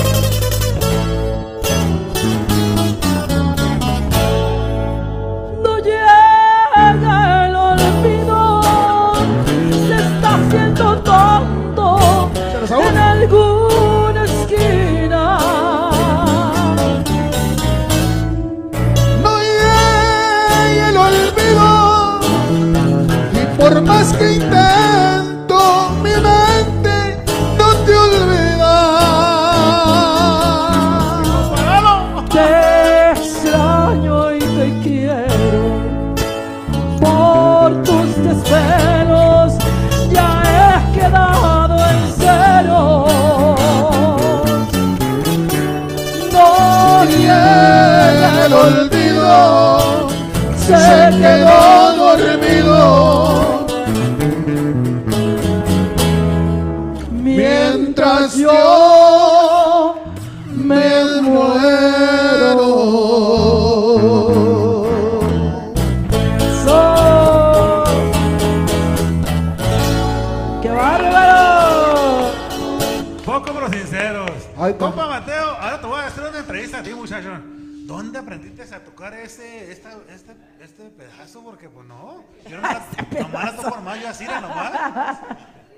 Ese, esta, este, este pedazo? Porque, pues no. Yo [laughs] no la, nomás la toco normal, yo así, era nomás.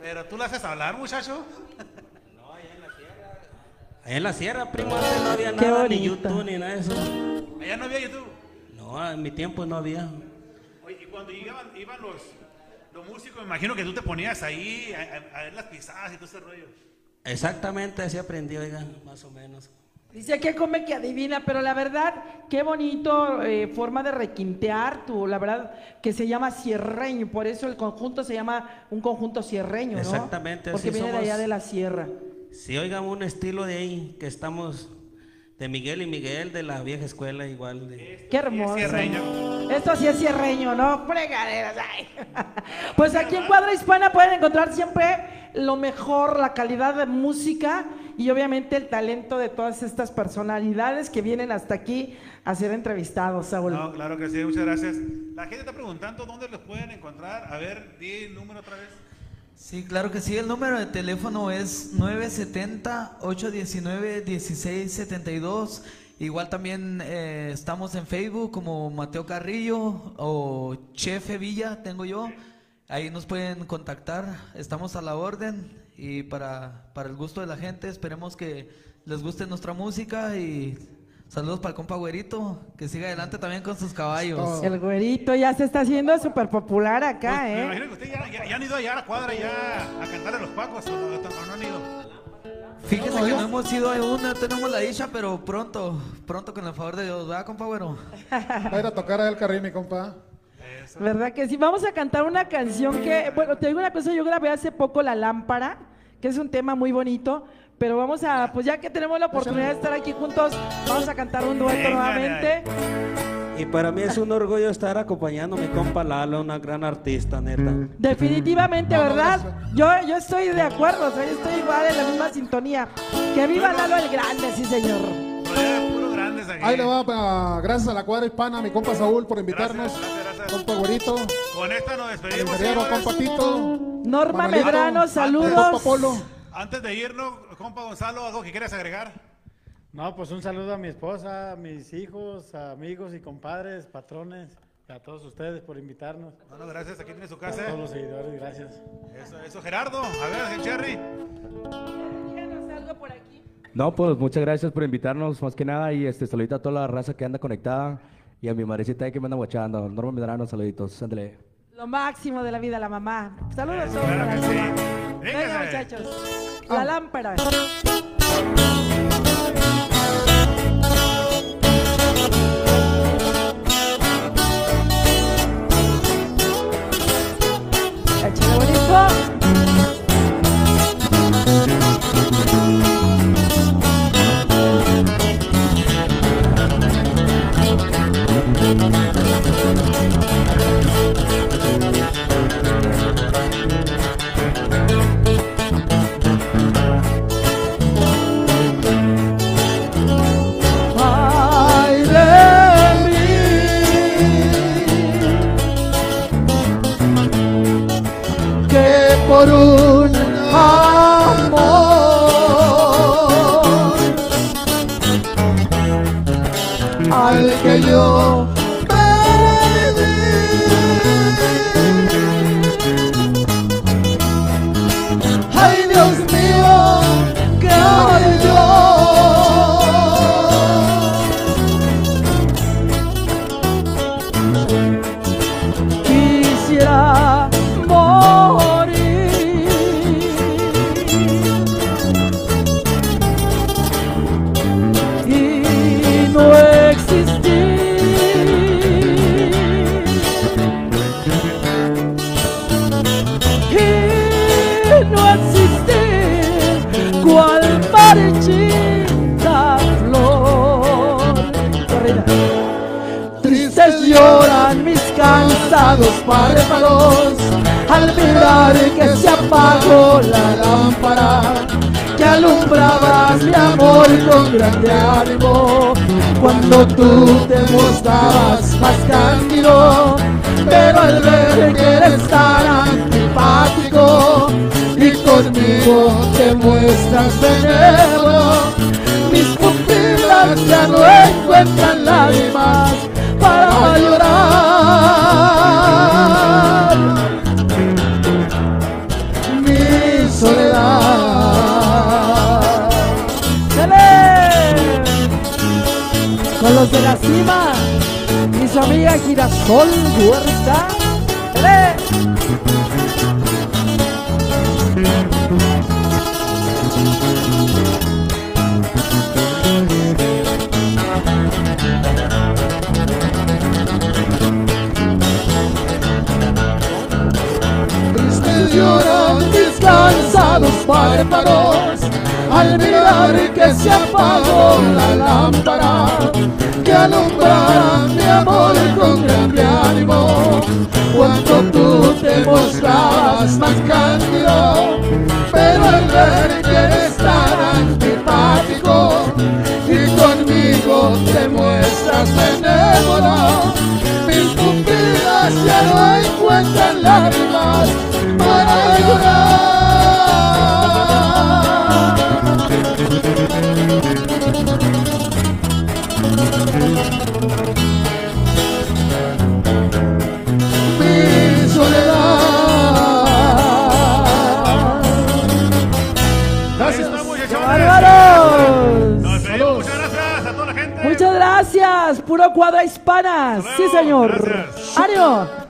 Pero tú la haces hablar, muchacho. Allá en la sierra, primo, antes no había Qué nada, ni. YouTube, ni nada de eso. Allá no había YouTube. No, en mi tiempo no había. Oye, y cuando iban, iban los, los músicos, me imagino que tú te ponías ahí a, a- a ver las pisadas y todo ese rollo. Exactamente así aprendí, oiga, más o menos. Dice que come que adivina, pero la verdad, qué bonito eh, forma de requintear tu, la verdad, que se llama cierreño, por eso el conjunto se llama un conjunto cierreño, ¿no? Exactamente, Porque así viene de allá somos. de la sierra. Si oigan un estilo de ahí, que estamos de Miguel y Miguel, de la vieja escuela igual. De... Qué hermoso. Esto sí es cierreño, ¿no? Fregaderas. ay. [laughs] Pues aquí en Cuadra Hispana pueden encontrar siempre lo mejor, la calidad de música y obviamente el talento de todas estas personalidades que vienen hasta aquí a ser entrevistados, Saúl. No, claro que sí, muchas gracias. La gente está preguntando dónde los pueden encontrar. A ver, di el número otra vez. Sí, claro que sí. El número de teléfono es 970-819-1672. Igual también eh, estamos en Facebook como Mateo Carrillo o Chefe Villa, tengo yo. Ahí nos pueden contactar. Estamos a la orden y para, para el gusto de la gente esperemos que les guste nuestra música y Saludos para el compa güerito, que siga adelante también con sus caballos. El güerito ya se está haciendo súper popular acá, Pues, Me ¿eh? imagino que usted ya, ya- ya han ido allá a la cuadra ya a cantarle a los pacos o no, o no han ido. Fíjese que no hemos ido aún, no tenemos la dicha, pero pronto, pronto con el favor de Dios, ¿verdad, compa güero? Va a ir a tocar a el carril, mi compa. ¿Verdad que sí? Vamos a cantar una canción que, bueno, te digo una cosa, yo grabé hace poco La Lámpara, que es un tema muy bonito, pero vamos a, pues ya que tenemos la oportunidad de estar aquí juntos, vamos a cantar un dueto nuevamente. Y para mí es un orgullo estar acompañando a mi compa Lalo, una gran artista, neta. Definitivamente, ¿verdad? Yo, yo estoy de acuerdo, o sea, yo estoy igual en la misma sintonía. Que viva Lalo el Grande, sí señor. Ahí le va, gracias a la cuadra hispana, mi compa Saúl por invitarnos. Gracias, gracias, gracias. Compa Güerito, Con esta nos despedimos. compa Tito. Norma Medrano, Compa saludos. Polo. Antes de irnos, compa Gonzalo, ¿algo que quieras agregar? No, pues un saludo a mi esposa, a mis hijos, a amigos y compadres, patrones, y a todos ustedes por invitarnos. Bueno, gracias, aquí tiene su A casa. todos los seguidores, gracias. Eso, eso, Gerardo. A ver, Cherry. Díganos algo por aquí. No, pues muchas gracias por invitarnos, más que nada, y este, saludito a toda la raza que anda conectada, y a mi madrecita ahí que me anda guachando. Norma Medrano, saluditos, ándale. Lo máximo de la vida, la mamá. Saludos a todos. claro sí. Venga, muchachos. La lámpara. Échale bonito. Grande ánimo cuando tú te mostrabas más cándido pero al ver que eres tan antipático y conmigo te muestras benévolo. Mis pupilas ya no encuentran lágrimas para llorar los de la cima. Y su amiga Girasol Huerta. Tristes lloran mis cansados párpados al mirar que se apagó la lámpara que alumbraba mi amor con grande ánimo. Cuando tú te mostrabas más cándido pero al ver que eres antipático y conmigo te muestras benévolo Puro cuadra hispana. Sí, señor. Gracias. Ario.